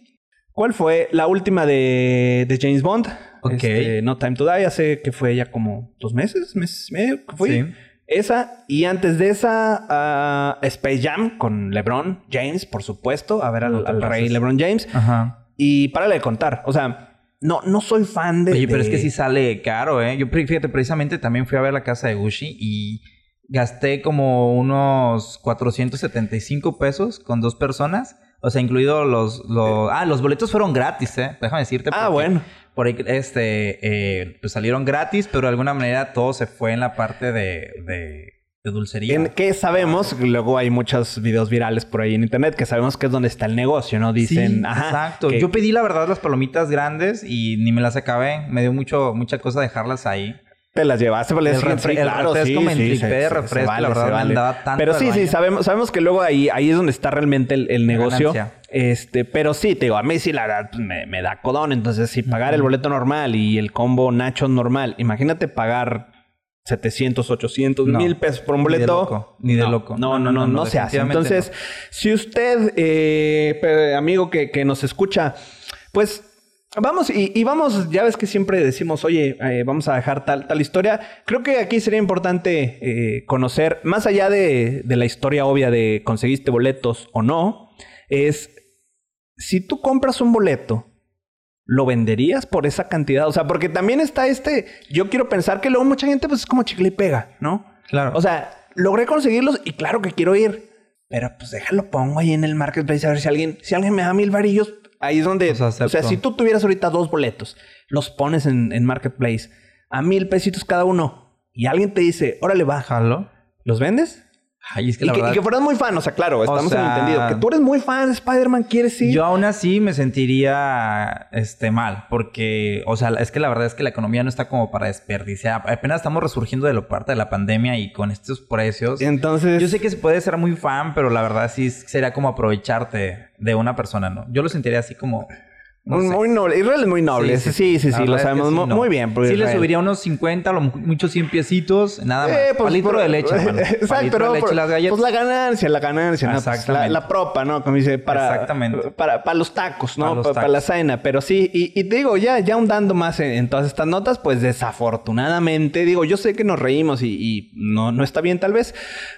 ¿cuál fue la última de, de James Bond? Ok. Este, no Time to Die, hace que fue ya como dos meses, mes y medio que fui. Sí. Esa, y antes de esa, ah, Space Jam con LeBron James, por supuesto, a ver al, No rey LeBron James. Ajá. Y párale de contar. O sea, no, no soy fan de. Oye, pero de- es que sí sale caro, ¿eh? Yo, fíjate, precisamente también fui a ver la casa de Gucci y gasté como unos 475 pesos con dos personas. O sea, incluido los... los ah, los boletos fueron gratis, ¿eh? Déjame decirte. Ah, bueno. Por ahí, este... eh, pues salieron gratis, pero de alguna manera todo se fue en la parte de... de, de dulcería. En que sabemos, luego hay muchos videos virales por ahí en internet que sabemos que es donde está el negocio, ¿no? Dicen, Sí, ajá. exacto. que- Yo pedí la verdad las palomitas grandes y ni me las acabé. Me dio mucho, mucha cosa dejarlas ahí. Te las llevaste por el, El refre- el refresco me entripé de refresco, la verdad, me andaba tanto Pero sí, sí, sabemos, sabemos que luego ahí, ahí es donde está realmente el, el negocio. ganancia. Este, pero sí, te digo, a mí sí la verdad me, me da codón. Entonces, si pagar el boleto normal y el combo Nacho normal, imagínate pagar 700, 800, No. mil pesos por un Ni de boleto. loco, ni de No, loco. No, no, no, no, se hace. Entonces, si usted, eh, amigo que, que nos escucha, pues vamos y, y vamos, ya ves que siempre decimos, oye, eh, vamos a dejar tal, tal historia. Creo que aquí sería importante eh, conocer, más allá de, de la historia obvia de conseguiste boletos o no, es si tú compras un boleto. ¿Lo venderías por esa cantidad? O sea, porque también está este. Yo quiero pensar que luego mucha gente, pues es como chicle y pega, ¿no? Claro. O sea, logré conseguirlos y claro que quiero ir. Pero pues déjalo, pongo ahí en el marketplace a ver si alguien, si alguien me da mil varillos. Ahí es donde. O sea, si tú tuvieras ahorita dos boletos, los pones en, en marketplace a mil pesitos cada uno y alguien te dice, órale, va, Jalo. ¿los vendes? Ay, es que Y la que, y verdad... que fueras muy fan, o sea, claro, estamos sea, en entendido. Que tú eres muy fan de Spider-Man, quieres ir. Yo aún así me sentiría este mal, porque, o sea, es que la verdad es que la economía no está como para desperdiciar. Apenas estamos resurgiendo de la parte de la pandemia y con estos precios. Entonces. Yo sé que se puede ser muy fan, pero la verdad sí sería como aprovecharte de una persona, ¿no? Yo lo sentiría así como. No muy, noble. Israel es muy noble. Sí, sí, sí, lo sabemos no. muy bien. Sí, le subiría unos 50, a lo mu- muchos 100 piecitos, nada más. Eh, pues, Palitro por- de leche, hermano. Exacto, Palitro pero de leche, por- las galletas. Pues la ganancia, la ganancia, ¿no? Pues la, la propa, ¿no? Como dice, para, Exactamente. para, para los tacos, ¿no? Para la cena. Pero sí, y, y te digo, ya, ya ahondando más en, en todas estas notas, pues desafortunadamente, digo, yo sé que nos reímos y, y no, no está bien tal vez,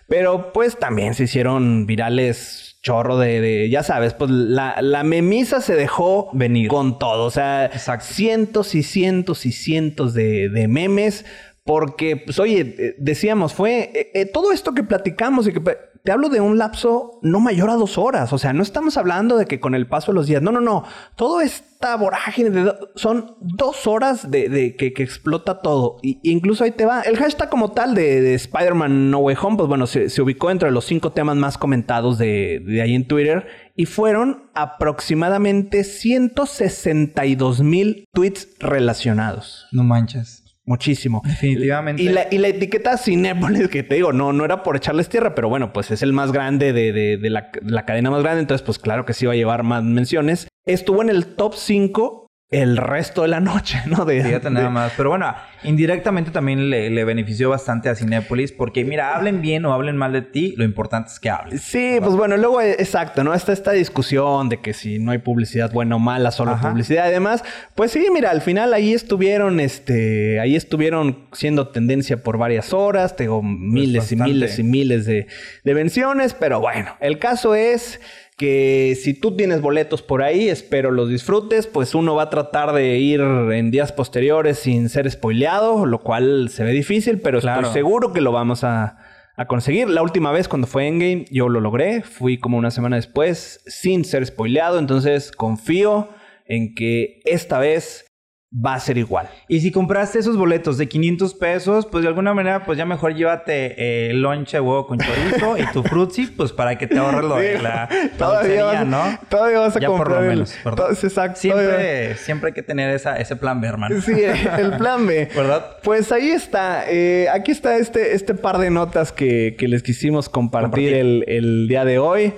pero pues también se hicieron virales chorro de, de- ya sabes, pues la, la memisa se dejó Venir. con todo, o sea, Exacto. cientos y cientos y cientos de, de memes. Porque, pues, oye, eh, decíamos, fue eh, eh, todo esto que platicamos y que te hablo de un lapso no mayor a dos horas. O sea, no estamos hablando de que con el paso de los días. No, no, no. Todo esta vorágine de do- son dos horas de, de que, que explota todo. Y incluso ahí te va. El hashtag como tal de, de Spider-Man No Way Home, pues bueno, se, se ubicó entre los cinco temas más comentados de, de ahí en Twitter. Y fueron aproximadamente 162 mil tweets relacionados. No manches. Muchísimo. Definitivamente. Y la, y la etiqueta Cinépolis, que te digo, no, no era por echarles tierra, pero bueno, pues es el más grande de, de- de la, la cadena más grande, entonces pues claro que sí va a llevar más menciones. Estuvo en el top 5 el resto de la noche, ¿no? De, Fíjate nada más. Pero bueno, indirectamente también le, le, benefició bastante a Cinépolis porque, mira, hablen bien o hablen mal de ti, lo importante es que hablen. Sí, pues bueno, luego, eh, exacto, ¿no? Está esta discusión de que si no hay publicidad buena o mala, solo Ajá. publicidad y demás. Pues sí, mira, al final ahí estuvieron, este, ahí estuvieron siendo tendencia por varias horas, tengo pues miles y miles y miles de, de menciones, pero bueno, el caso es que si tú tienes boletos por ahí, espero los disfrutes, pues uno va a tratar de ir en días posteriores sin ser spoileado, lo cual se ve difícil, pero claro. estoy seguro que lo vamos a, a, conseguir. La última vez cuando fue Endgame yo lo logré, fui como una semana después sin ser spoileado, entonces confío en que esta vez va a ser igual. Y si compraste esos boletos de 500 pesos, pues de alguna manera, pues ya mejor llévate eh, lonche huevo con chorizo y tu frutzi, pues para que te ahorres lo de la todavía vas, ¿no? Todavía vas a ya comprar. por lo menos, todo, exacto. Siempre, siempre hay que tener esa, ese plan B, hermano. Sí, el plan B. ¿Verdad? Pues ahí está. Eh, aquí está este, este par de notas que, que les quisimos compartir, compartir. El, el día de hoy.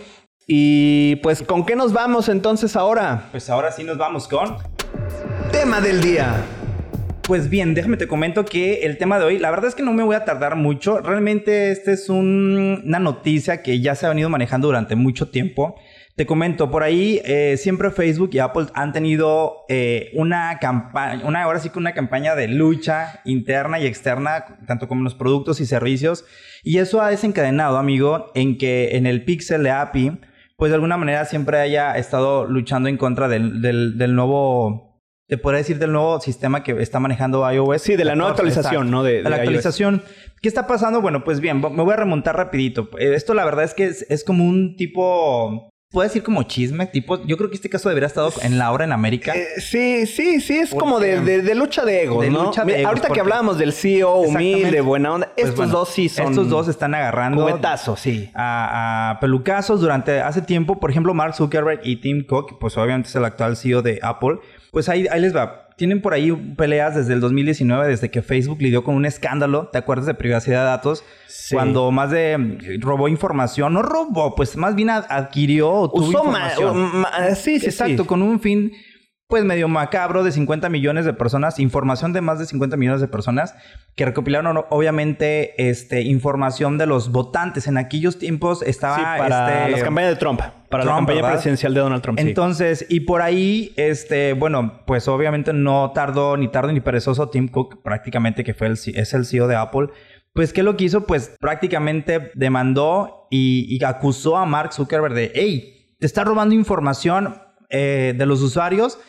Y pues, ¿con qué nos vamos entonces ahora? Pues ahora sí nos vamos con tema del día. Pues bien, déjame te comento que el tema de hoy, la verdad es que no me voy a tardar mucho. Realmente esta es un, una noticia que ya se ha venido manejando durante mucho tiempo. Te comento, por ahí eh, siempre Facebook y Apple han tenido eh, una campaña, una, ahora sí que una campaña de lucha interna y externa, tanto como en los productos y servicios. Y eso ha desencadenado, amigo, en que en el Pixel de API, pues de alguna manera siempre haya estado luchando en contra del, del, del nuevo te podría decir del nuevo sistema que está manejando iOS. Sí, de la nueva actualización, ¿no? De, de la actualización. iOS. ¿Qué está pasando? Bueno, pues bien, me voy a remontar rapidito. Esto la verdad es que es, es como un tipo... ¿Puedo decir como chisme? Tipo, yo creo que este caso debería estar en la hora en América. Eh, sí, sí, sí, es como de, de, de, lucha de egos, de ¿no? Lucha de egos, Ahorita porque... que hablábamos del CEO humilde, buena onda, Pues estos bueno, dos sí son. Estos dos están agarrando. Cubetazos, sí. A, a, pelucazos durante hace tiempo. Por ejemplo, Mark Zuckerberg y Tim Cook, pues obviamente es el actual CEO de Apple. Pues ahí, ahí les va tienen por ahí peleas desde el 2019, desde que Facebook lidió con un escándalo, ¿te acuerdas de privacidad de datos? Sí. Cuando más de robó información, no robó, pues más bien adquirió o tuvo Usó información. Ma, ma, sí, sí, Exacto, sí. con un fin pues medio macabro de 50 millones de personas, información de más de 50 millones de personas que recopilaron obviamente este información de los votantes. En aquellos tiempos estaba sí, para este, las campañas de Trump, para Trump, la campaña ¿verdad? presidencial de Donald Trump. Entonces, sí. y por ahí, este, bueno, pues obviamente no tardó ni tardo ni perezoso Tim Cook, prácticamente que fue el, es el CEO de Apple. Pues, ¿qué lo que hizo? Pues prácticamente demandó y, y acusó a Mark Zuckerberg de, hey, te está robando información eh, de los usuarios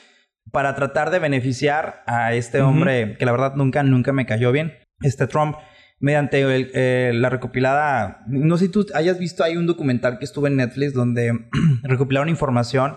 para tratar de beneficiar a este uh -huh. hombre que la verdad nunca, nunca me cayó bien, este Trump, mediante el, eh, la recopilada, no sé si tú hayas visto, hay un documental que estuvo en Netflix donde recopilaron información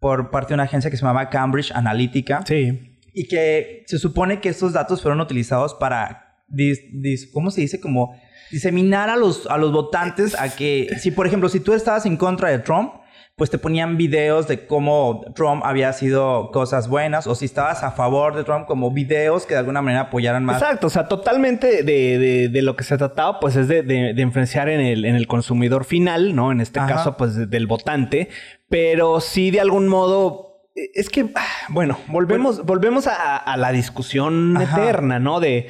por parte de una agencia que se llamaba Cambridge Analytica. Sí. Y que se supone que estos datos fueron utilizados para, dis, dis, ¿cómo se dice? Como diseminar a los, a los votantes a que, si por ejemplo, si tú estabas en contra de Trump, pues te ponían videos de cómo Trump había sido cosas buenas o si estabas a favor de Trump como videos que de alguna manera apoyaran más. Exacto, o sea, totalmente de, de, de lo que se trataba pues es de, de influenciar en el, en el consumidor final, ¿no? En este Ajá. caso pues del votante, pero sí de algún modo es que, bueno, volvemos, bueno, volvemos a, a, la discusión Ajá. eterna, ¿no? De,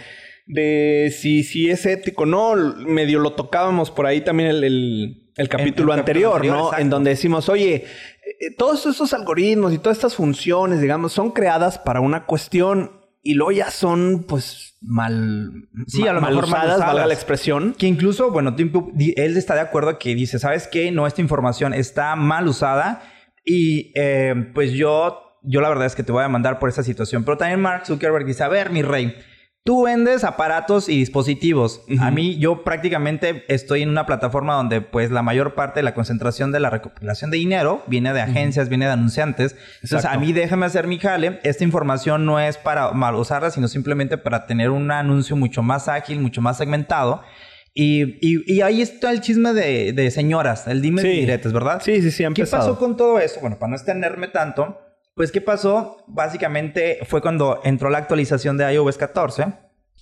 de si, si es ético, ¿no? Medio lo tocábamos por ahí también el, el el capítulo el, anterior, capítulo ¿no? Exacto. En donde decimos, oye, eh, todos esos algoritmos y todas estas funciones, digamos, son creadas para una cuestión y luego ya son, pues, mal, sí, a lo mal mejor usadas, mal usadas, valga la expresión. Que incluso, bueno, Tim Cook, él está de acuerdo que dice, ¿sabes qué? No, esta información está mal usada y eh, pues yo, yo la verdad es que te voy a mandar por esa situación. Pero también Mark Zuckerberg dice, a ver, mi rey, Tú vendes aparatos y dispositivos. Uh -huh. A mí, yo prácticamente estoy en una plataforma donde, pues, la mayor parte de la concentración de la recopilación de dinero viene de agencias, uh -huh. viene de anunciantes. Entonces, Exacto. a mí déjame hacer mi jale. Esta información no es para mal usarla, sino simplemente para tener un anuncio mucho más ágil, mucho más segmentado. Y, y, y, ahí está el chisme de, de señoras, el dime sí. diretes, ¿verdad? Sí, sí, sí. ¿Qué pasó con todo eso? Bueno, para no extenderme tanto, pues, ¿qué pasó? Básicamente fue cuando entró la actualización de iOS 14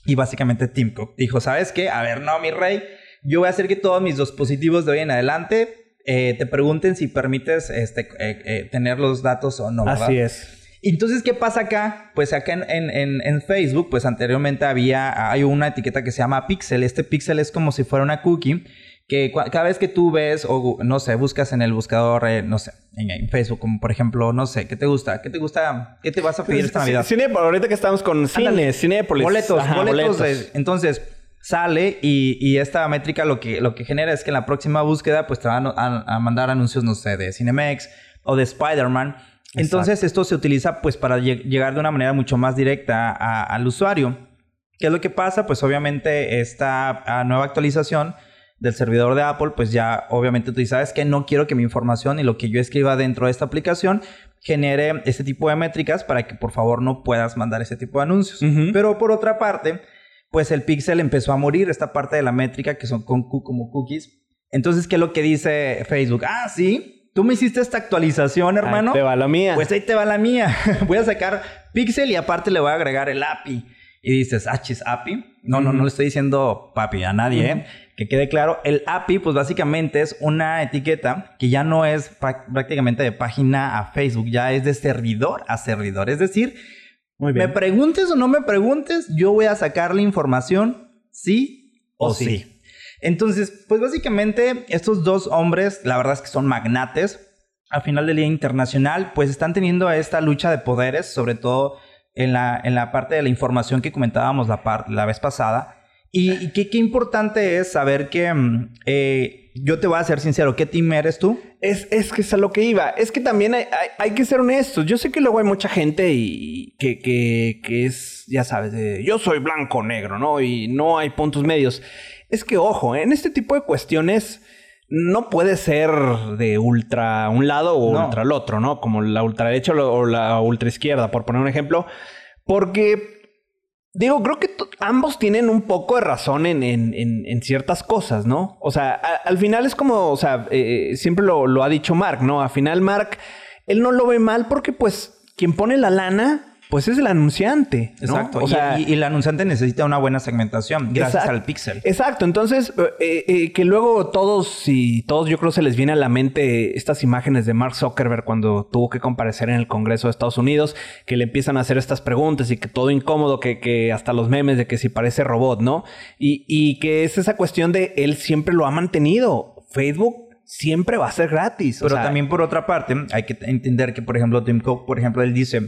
y básicamente Tim Cook dijo, ¿sabes qué? A ver, no, mi rey, yo voy a hacer que todos mis dispositivos de hoy en adelante eh, te pregunten si permites este, eh, eh, tener los datos o no, ¿verdad? Así es. Entonces, ¿qué pasa acá? Pues acá en, en- en- en Facebook, pues anteriormente había, hay una etiqueta que se llama Pixel. Este Pixel es como si fuera una cookie que cada vez que tú ves o no sé, buscas en el buscador, eh, no sé, en, en Facebook, como por ejemplo, no sé, ¿qué te gusta? ¿Qué te gusta? ¿Qué te vas a pedir esta Navidad? Cine, ahorita que estamos con cine, Ándale. Cinépolis. Boletos, Ajá, boletos. de- entonces, sale y, y esta métrica lo que, lo que genera es que en la próxima búsqueda, pues te van a, a mandar anuncios, no sé, de Cinemex o de Spider-Man. Entonces, esto se utiliza pues para lle- llegar de una manera mucho más directa a- al usuario. ¿Qué es lo que pasa? Pues obviamente esta ah, nueva actualización del servidor de Apple, pues ya obviamente tú ¿sabes qué? No quiero que mi información y lo que yo escriba dentro de esta aplicación genere este tipo de métricas para que por favor no puedas mandar ese tipo de anuncios. Pero por otra parte, pues el pixel empezó a morir, esta parte de la métrica que son con, como cookies. Entonces, ¿qué es lo que dice Facebook? Ah, sí, tú me hiciste esta actualización, hermano. Ahí te va la mía. Pues ahí te va la mía. voy a sacar Pixel y aparte le voy a agregar el API. Y dices, ah, chis, API. No, no, no le estoy diciendo papi a nadie, ¿eh? Que quede claro, el API, pues básicamente es una etiqueta que ya no es prá- prácticamente de página a Facebook, ya es de servidor a servidor. Es decir, Muy me preguntes o no me preguntes, yo voy a sacar la información sí o, O sí. sí. Entonces, pues básicamente estos dos hombres, la verdad es que son magnates. Al final del día internacional, pues están teniendo esta lucha de poderes, sobre todo en la, en la parte de la información que comentábamos la, par- la vez pasada. Y, y qué, qué importante es saber que mm, eh, yo te voy a ser sincero, ¿qué team eres tú? Es, es que es a lo que iba. Es que también hay, hay- hay que ser honestos. Yo sé que luego hay mucha gente y que, que, que es, ya sabes, de, yo soy blanco negro, ¿no? Y no hay puntos medios. Es que, ojo, en este tipo de cuestiones no puede ser de ultra un lado o No. ultra al otro, ¿no? Como la ultraderecha o la- o la ultra izquierda, por poner un ejemplo. Porque Digo, creo que ambos tienen un poco de razón en, en- en- en ciertas cosas, ¿no? O sea, a- al final es como, o sea, eh, siempre lo, lo ha dicho Mark, ¿no? Al final Mark, él no lo ve mal porque pues quien pone la lana, pues es el anunciante. ¿no? Exacto. O Y- sea, y, y el anunciante necesita una buena segmentación gracias al pixel. Exacto, entonces eh, eh, que luego todos y todos yo creo se les viene a la mente estas imágenes de Mark Zuckerberg cuando tuvo que comparecer en el Congreso de Estados Unidos, que le empiezan a hacer estas preguntas y que todo incómodo, que, que hasta los memes de que si parece robot, ¿no? Y, y que es esa cuestión de él siempre lo ha mantenido. Facebook siempre va a ser gratis. o Pero sea, también por otra parte, hay que entender que, por ejemplo, Tim Cook, por ejemplo, él dice,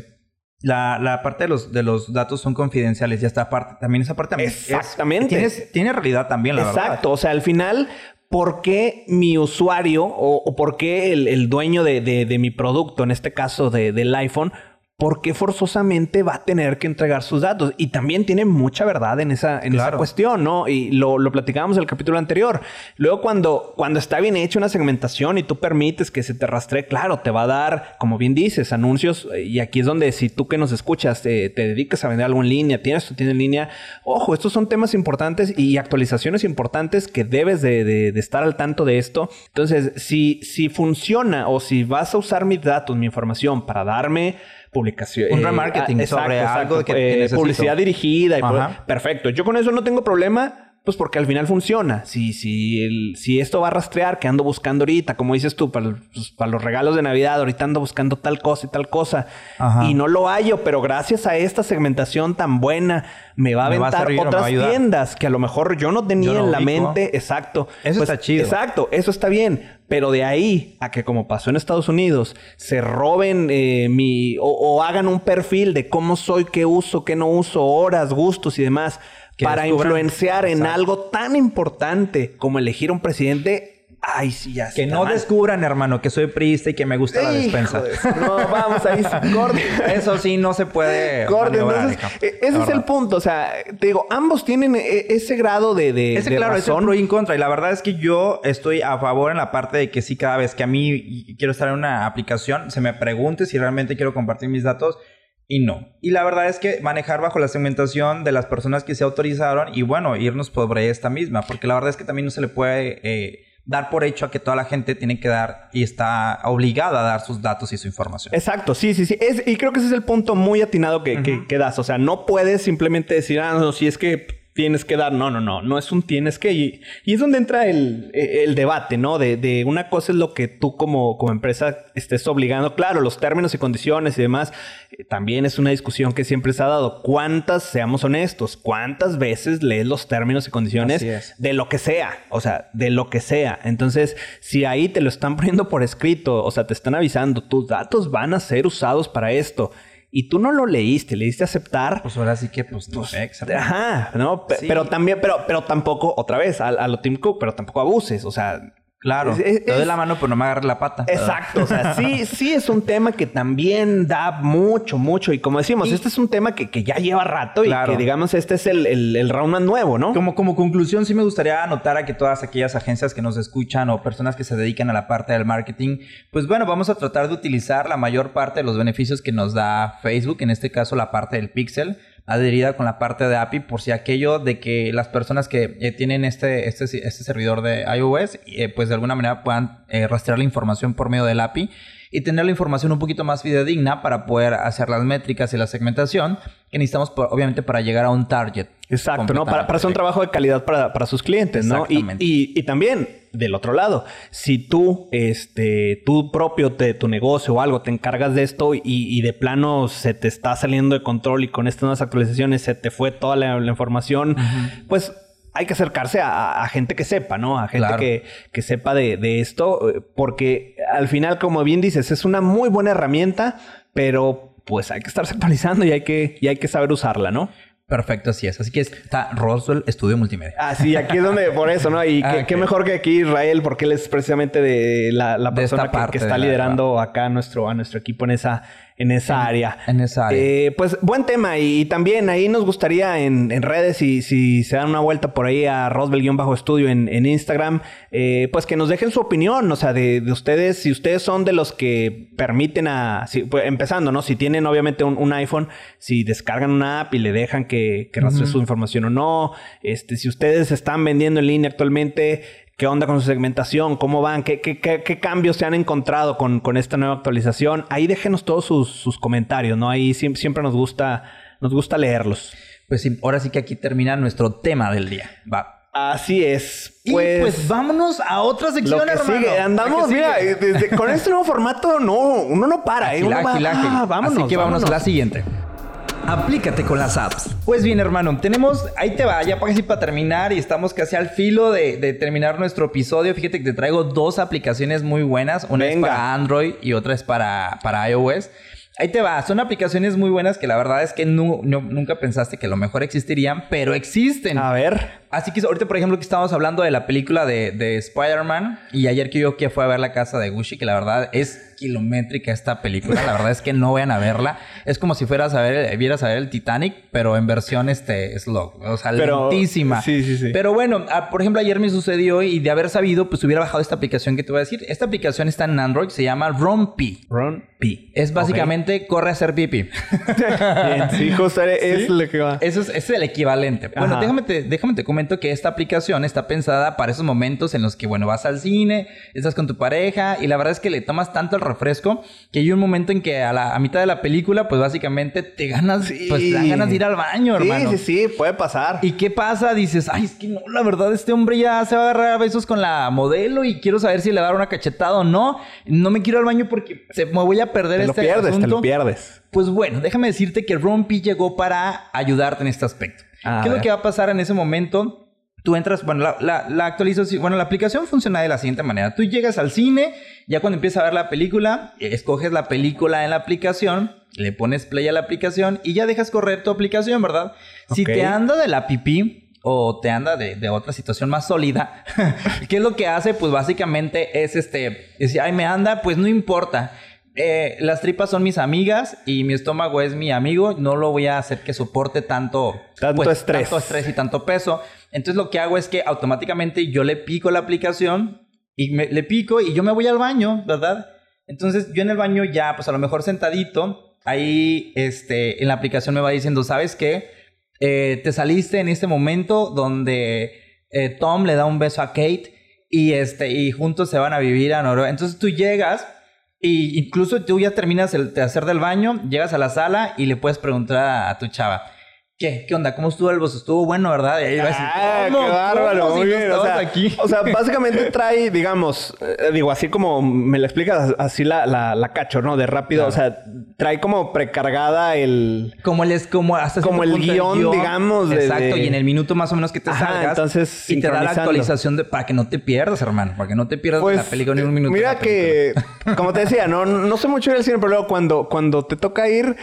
la, la parte de los, de los datos son confidenciales y esta parte, también esa parte también es- Exactamente. tiene, tiene realidad también, la verdad. Exacto, o sea, al final, ¿por qué mi usuario o, o por qué el, el dueño de, de- de mi producto, en este caso de- del iPhone, por qué forzosamente va a tener que entregar sus datos? Y también tiene mucha verdad en esa, en esa cuestión, ¿no? Y lo, lo platicábamos en el capítulo anterior. Luego, cuando, cuando está bien hecha una segmentación y tú permites que se te rastree, claro, te va a dar, como bien dices, anuncios. Y aquí es donde si tú que nos escuchas te, te dedicas a vender algo en línea, tienes tu tienda en línea, ojo, estos son temas importantes y actualizaciones importantes que debes de, de- de estar al tanto de esto. Entonces, si, si funciona o si vas a usar mis datos, mi información para darme publicación. Un remarketing sobre algo que- que eh, publicidad dirigida. y por- perfecto. Yo con eso no tengo problema. Pues porque al final funciona. Si, si, el- si esto va a rastrear, que ando buscando ahorita, como dices tú, para, pues, para los regalos de Navidad, ahorita ando buscando tal cosa y tal cosa. Ajá. Y no lo hallo, pero gracias a esta segmentación tan buena, me va a Me va a aventar servir a otras tiendas que a lo mejor yo no tenía Yo no en la ubico. mente. Exacto. Pues, Eso está chido. Exacto, eso está bien. Pero de ahí a que como pasó en Estados Unidos, se roben eh, mi... O, o hagan un perfil de cómo soy, qué uso, qué no uso, horas, gustos y demás. Para descubran- influenciar en algo tan importante como elegir un presidente. Ay, sí, ya Que está no mal. descubran, hermano, que soy priista y que me gusta la despensa. de No, vamos ahí, corte. Eso sí no se puede Corte, entonces, eh, ese es el punto. O sea, te digo, ambos tienen eh, ese grado de, de, Ese, de claro, es razón. pro y en contra. Y la verdad es que yo estoy a favor en la parte de que sí, cada vez que a mí quiero estar en una aplicación, se me pregunte si realmente quiero compartir mis datos y no. Y la verdad es que manejar bajo la segmentación de las personas que se autorizaron y bueno, irnos sobre esta misma. Porque la verdad es que también no se le puede eh, dar por hecho a que toda la gente tiene que dar y está obligada a dar sus datos y su información. Exacto, sí, sí, sí. Es- y creo que ese es el punto muy atinado que, que- que das. O sea, no puedes simplemente decir, ah, no, si es que tienes que dar. No, no, no, no es un tienes que. Y, y es donde entra el, el debate, ¿no? De, de, una cosa es lo que tú como, como empresa estés obligando. Claro, los términos y condiciones y demás, eh, también es una discusión que siempre se ha dado. ¿Cuántas, seamos honestos, cuántas veces lees los términos y condiciones de lo que sea? O sea, de lo que sea. Entonces, si ahí te lo están poniendo por escrito, o sea, te están avisando, tus datos van a ser usados para esto y tú no lo leíste, le diste aceptar. Pues ahora sí que, pues, no pues, Ajá, ¿no? Pero también, pero, pero tampoco, otra vez, a, a, lo Tim Cook, pero tampoco abuses. O sea, Claro, te doy la mano, pero no me agarres la pata. Exacto, o sea, sí, sí es un tema que también da mucho, mucho. Y como decimos, este es un tema que, que, ya lleva rato y que, digamos, este es el, el, el round más nuevo, ¿no? Como, como conclusión, sí me gustaría anotar a que todas aquellas agencias que nos escuchan o personas que se dedican a la parte del marketing, pues bueno, vamos a tratar de utilizar la mayor parte de los beneficios que nos da Facebook, en este caso la parte del pixel adherida con la parte de API por si aquello de que las personas que eh, tienen este, este, este, servidor de iOS, eh, pues de alguna manera puedan eh, rastrear la información por medio del API y tener la información un poquito más fidedigna para poder hacer las métricas y la segmentación que necesitamos, obviamente, para llegar a un target. Exacto, ¿no? Para, para, hacer un trabajo de calidad para, para sus clientes, ¿no? Y, y, y, también, del otro lado, si tú, este, tú propio de tu negocio o algo te encargas de esto y, y, de plano se te está saliendo de control y con estas nuevas actualizaciones se te fue toda la, información, pues hay que acercarse a, gente que sepa, ¿no? A gente que, que, sepa de, de, esto, porque al final, como bien dices, es una muy buena herramienta, pero pues hay que estarse actualizando y hay que, y hay que saber usarla, ¿no? Perfecto, así es. Así que está Roswell Estudio Multimedia. Ah, sí, aquí es donde, por eso, ¿no? Y qué, mejor que aquí Israel, porque él es precisamente de la, la persona que, que, está liderando acá nuestro, a nuestro equipo en esa, en esa área. En esa área. Eh, pues buen tema. Y, también ahí nos gustaría en, en redes, si, si se dan una vuelta por ahí a Roswell-Estudio en, en Instagram, eh, pues que nos dejen su opinión, o sea, de, de, ustedes, si ustedes son de los que permiten a, si, pues, empezando, ¿no? Si tienen obviamente un, un, iPhone, si descargan una app y le dejan que, que rastre su información o no, este, si ustedes están vendiendo en línea actualmente, ¿Qué onda con su segmentación? ¿Cómo van? ¿Qué, qué, qué, cambios se han encontrado con, con, esta nueva actualización? Ahí déjenos todos sus, sus comentarios, ¿no? Ahí siempre, siempre, nos, gusta, nos gusta leerlos. Pues sí, ahora sí que aquí termina nuestro tema del día. Va. Así es. Pues, pues vámonos a otra sección, lo Sigue. Andamos, mira, con este nuevo formato, no, uno no para. ¿eh? Uno ah, vámonos, Así que vámonos a la siguiente. Aplícate con las apps. Pues bien, hermano, tenemos, ahí te va, ya casi para terminar y estamos casi al filo de, terminar nuestro episodio. Fíjate que te traigo dos aplicaciones muy buenas. Una es para Android y otra es para, para iOS. Ahí te va, son aplicaciones muy buenas que la verdad es que nunca pensaste que a lo mejor existirían, pero existen. A ver. Así que ahorita, por ejemplo, que estamos hablando de la película de, de Spider-Man y ayer que yo que fue a ver la casa de Gucci, que la verdad es kilométrica esta película, la verdad es que no vayan a verla. Es como si fueras a ver, vieras a ver el Titanic, pero en versión este slow, o sea, lentísima. Sí, sí, sí. Pero bueno, ah, por ejemplo, ayer me sucedió y de haber sabido, pues hubiera bajado esta aplicación que te voy a decir. Esta aplicación está en Android, se llama Rompi. Rompi. Es básicamente corre a hacer pipi. Bien, sí, José, es lo que va. Eso es, es el equivalente. Bueno, déjame te, déjame te comento que esta aplicación está pensada para esos momentos en los que, bueno, vas al cine, estás con tu pareja y la verdad es que le tomas tanto el refresco que hay un momento en que a la mitad de la película, pues básicamente te ganas, pues te dan ganas de ir al baño, hermano. Sí, sí, sí, puede pasar. ¿Y qué pasa? Dices, ay, es que no, la verdad, este hombre ya se va a agarrar a besos con la modelo y quiero saber si le va a dar una cachetada o no. No me quiero al baño porque se, me voy a perder te este lo pierdes, Te lo pierdes. Pues bueno, déjame decirte que Rompi llegó para ayudarte en este aspecto. ¿Qué es lo que va a pasar en ese momento? Tú entras, bueno, la, la, actualización, bueno, la aplicación funciona de la siguiente manera. Tú llegas al cine, ya cuando empiezas a ver la película, escoges la película en la aplicación, le pones play a la aplicación y ya dejas correr tu aplicación, ¿verdad? Si te anda de la pipí o te anda de, otra situación más sólida, ¿qué es lo que hace? Pues básicamente es este, decir, ay, me anda, pues no importa. Eh, las tripas son mis amigas y mi estómago es mi amigo. No lo voy a hacer que soporte tanto, tanto pues, estrés. Tanto estrés y tanto peso. Entonces lo que hago es que automáticamente yo le pico la aplicación y me, le pico y yo me voy al baño, ¿verdad? Entonces yo en el baño ya, pues a lo mejor sentadito, ahí este, en la aplicación me va diciendo, ¿sabes qué? Eh, te saliste en este momento donde eh, Tom le da un beso a Kate y, este, y juntos se van a vivir a Noruega. Entonces tú llegas y incluso tú ya terminas de hacer del baño, llegas a la sala y le puedes preguntar a, tu chava, ¿Qué? ¿Qué onda? ¿Cómo estuvo el boss? Estuvo bueno, ¿verdad? Y ahí va a decir, Ah, ¿cómo? qué bárbaro, muy bien. O sea, aquí. o sea, básicamente trae, digamos, eh, digo, así como me lo explicas, así la, la, la cacho, ¿no? De rápido, o sea, trae como precargada el... Como el es como hasta Como el guion, digamos, Exacto, de- y en el minuto más o menos que te Ajá, salgas. entonces, y te da la actualización de para que no te pierdas, hermano, para que no te pierdas la película ni un minuto. de Pues, Mira la que, como te decía, no, no sé mucho ir al cine, pero luego cuando, cuando te toca ir,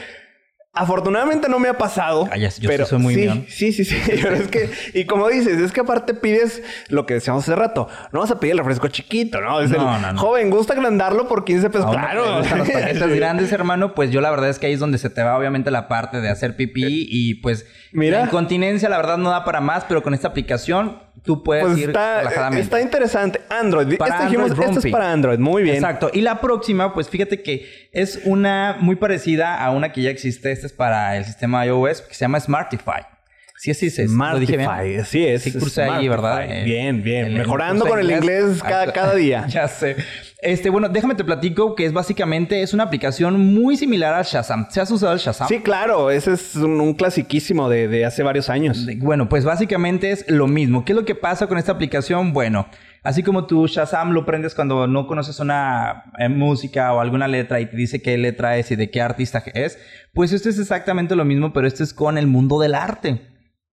afortunadamente no me ha pasado. Ah, yo pero sí soy muy sí, sí, sí, sí. Pero es que, y como dices, es que aparte pides lo que decíamos hace rato. No vas a pedir el refresco chiquito, ¿no? Es No, el no, no. joven, gusta agrandarlo por 15 pesos. Claro. gustan los paquetes grandes, hermano, pues yo la verdad es que ahí es donde se te va obviamente la parte de hacer pipí y pues Mira. la incontinencia la verdad no da para más, pero con esta aplicación tú puedes Pues ir está, relajadamente. está interesante. Android. Para este dijimos, es para Android. Muy bien. Exacto. Y la próxima, pues fíjate que es una muy parecida a una que ya existe. Esta es para el sistema iOS que se llama Smartify. Sí, sí, sí. Lo dije bien. Smartify, así es. Sí, cursé ahí, ¿verdad? Bien, bien. el- Mejorando con el inglés cada, día. ya sé. Este, bueno, déjame te platico que es básicamente es una aplicación muy similar a Shazam. ¿Se has usado el Shazam? Sí, claro. Ese es un, un clasiquísimo de, de hace varios años. Bueno, pues básicamente es lo mismo. ¿Qué es lo que pasa con esta aplicación? Bueno, así como tú Shazam lo prendes cuando no conoces una eh, música o alguna letra y te dice qué letra es y de qué artista es, pues esto es exactamente lo mismo, pero esto es con el mundo del arte.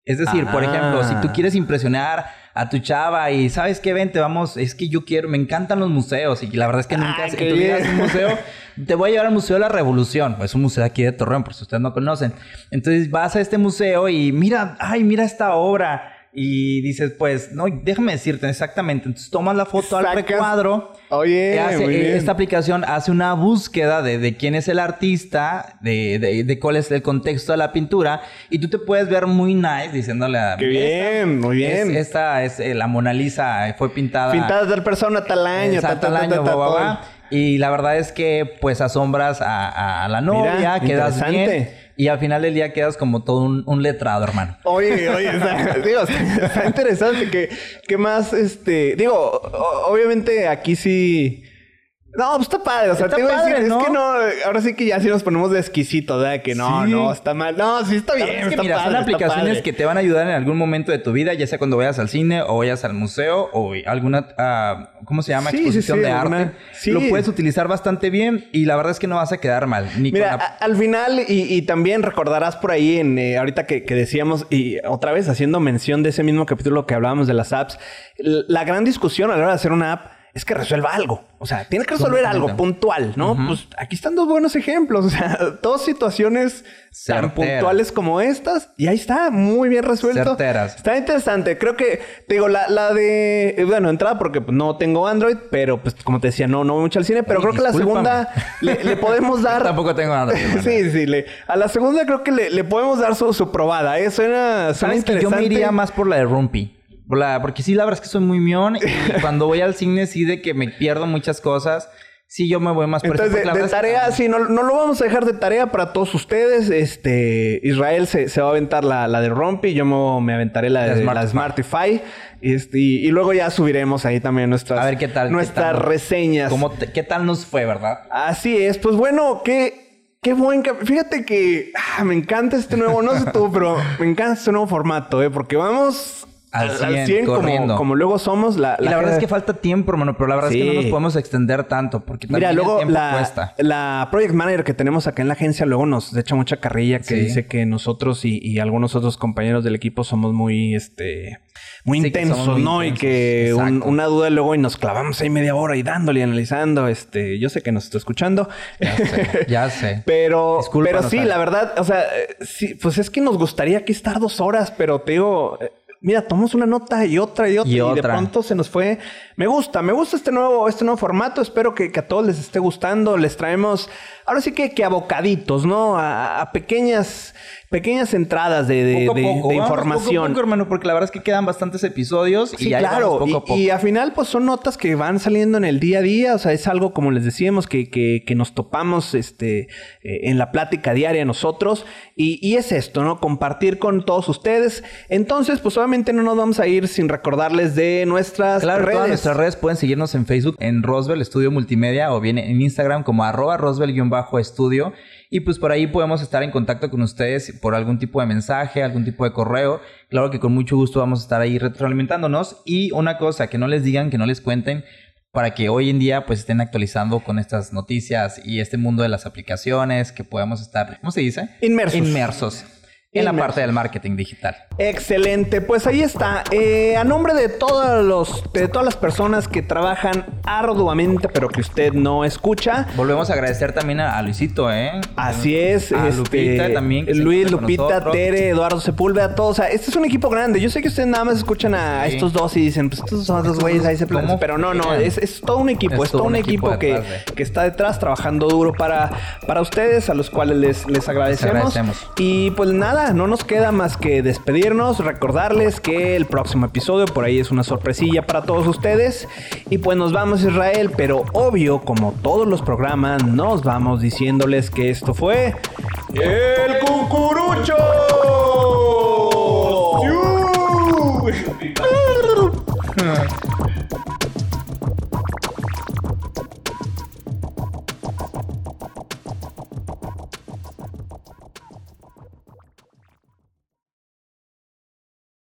Es decir, por Ah. ejemplo, si tú quieres impresionar a tu chava y sabes qué, vente, vamos, es que yo quiero, me encantan los museos y la verdad es que nunca Ah, bien. has un museo, te voy a llevar al Museo de la Revolución. Es un museo aquí de Torreón, por si ustedes no conocen. Entonces vas a este museo y mira, ay, mira esta obra. Y dices, pues, no, déjame decirte exactamente. Entonces tomas la foto al recuadro. Oye, muy eh, bien. esta aplicación hace una búsqueda de, de quién es el artista, de, de- de cuál es el contexto de la pintura. Y tú te puedes ver muy nice diciéndole a... Qué bien, muy bien. Es- esta es eh, la Mona Lisa, eh, fue pintada... Pintada de tal persona, tal año, tal, tal, al tal, año. Y la verdad es que pues asombras a, la novia, Mira, quedas interesante. bien y al final del día quedas como todo un, un letrado, hermano. Oye, oye, está, digo, está, interesante que, que más, este, digo, obviamente aquí sí. No, pues está padre, o sea, Está te iba a decir, es que no, ahora sí que ya sí nos ponemos de exquisito, ¿verdad? Que no, Sí. no, está mal. No, sí está bien, es que está mira, padre, son aplicaciones padre. que te van a ayudar en algún momento de tu vida, ya sea cuando vayas al cine o vayas al museo o alguna, ah, ¿cómo se llama? Sí, Exposición sí, de arte. sí. Lo puedes utilizar bastante bien y la verdad es que no vas a quedar mal. Ni Mira, con la- a- al final, y, y también recordarás por ahí, en eh, ahorita que, que decíamos, y otra vez haciendo mención de ese mismo capítulo que hablábamos de las apps, la gran discusión a la hora de hacer una app es que resuelva algo. O sea, tiene que resolver algo puntual, ¿no? Pues aquí están dos buenos ejemplos. O sea, dos situaciones tan puntuales como estas. Y ahí está, muy bien resuelto. Certeras. Está interesante. Creo que, te digo, la, la de... eh, Bueno, entrada porque pues, no tengo Android, pero pues como te decía, no, no voy mucho al cine. Pero creo que la segunda le, le podemos dar... Tampoco tengo nada. Sí, sí, le- a la segunda creo que le, le podemos dar su, su probada, ¿eh? Suena, suena ¿Sabes que yo interesante. me iría más por la de Rumpy? Porque sí, la verdad es que soy muy mión y cuando voy al cine sí de que me pierdo muchas cosas. Sí, yo me voy más por Entonces, de, es que- tarea, sí, no, no lo vamos a dejar de tarea para todos ustedes. Este, Israel se, se va a aventar la, la de Rompi, yo me, me aventaré la de La la Smartify. Este, y, y luego ya subiremos ahí también nuestras, A ver qué tal. qué nuestras tal. reseñas. ¿Cómo te- ¿Qué tal nos fue, verdad? Así es, pues bueno, qué, qué buen... Fíjate que ah, me encanta este nuevo, no sé tú, pero me encanta este nuevo formato, ¿eh? Porque vamos Al 100, como, corriendo. como luego somos. La, Y la, verdad es que falta tiempo, hermano, pero la verdad es que no nos podemos extender tanto porque también Mira, luego el la, cuesta. la project manager que tenemos acá en la agencia luego nos echa mucha carrilla que Sí. dice que nosotros y, y algunos otros compañeros del equipo somos muy, este, muy Sí, intensos, muy ¿no? intensos. Y que un- una duda luego y nos clavamos ahí media hora y dándole y analizando. Este, yo sé que nos está escuchando. Ya sé, ya sé. Pero, pero sí, la verdad, o sea, sí, pues es que nos gustaría aquí estar dos horas, pero te digo, eh, mira, tomamos una nota y otra y otra Y y, de pronto se nos fue. Me gusta, me gusta este nuevo, este nuevo formato. Espero que, que a todos les esté gustando. Les traemos, ahora sí que, que abocaditos, ¿no? A, a pequeñas, pequeñas entradas de, de- Poco a de- poco, de vamos información. Poco a poco, hermano, porque la verdad es que quedan bastantes episodios Sí, y ahí claro. poco a poco. y al final, pues son notas que van saliendo en el día a día. O sea, es algo, como les decíamos, que, que, que nos topamos este, eh, en la plática diaria nosotros. Y, y es esto, ¿no? Compartir con todos ustedes. Entonces, pues obviamente no nos vamos a ir sin recordarles de nuestras Claro, redes. todas nuestras redes pueden seguirnos en Facebook, en Roswell Estudio Multimedia o bien en Instagram como arroba Roswell-estudio. Y pues por ahí podemos estar en contacto con ustedes por algún tipo de mensaje, algún tipo de correo. Claro que con mucho gusto vamos a estar ahí retroalimentándonos. Y una cosa, que no les digan, que no les cuenten, para que hoy en día pues estén actualizando con estas noticias y este mundo de las aplicaciones, que podamos estar, ¿cómo se dice? Inmersos. Inmersos en la parte del marketing digital. Excelente, pues ahí está. Eh, a nombre de todos los, de todas las personas que trabajan arduamente, pero que usted no escucha. Volvemos a agradecer también a, Luisito, ¿eh? Así es, A este, Lupita también, Luis, Lupita. Tere, Eduardo Sepúlveda, todos. O sea, este es un equipo grande. Yo sé que ustedes nada más escuchan a Sí. estos dos y dicen, pues estos son los güeyes ahí se ¿Cómo plantan. Pero no, no, es, es todo un equipo, es, todo un equipo, que, de- que está detrás trabajando duro para, para ustedes, a los cuales les, les agradecemos. agradecemos. Y pues nada, no nos queda más que despedirnos, recordarles que el próximo episodio por ahí es una sorpresilla para todos ustedes. Y pues nos vamos Israel, pero obvio, como todos los programas, nos vamos diciéndoles que esto fue... ¡El cucurucho!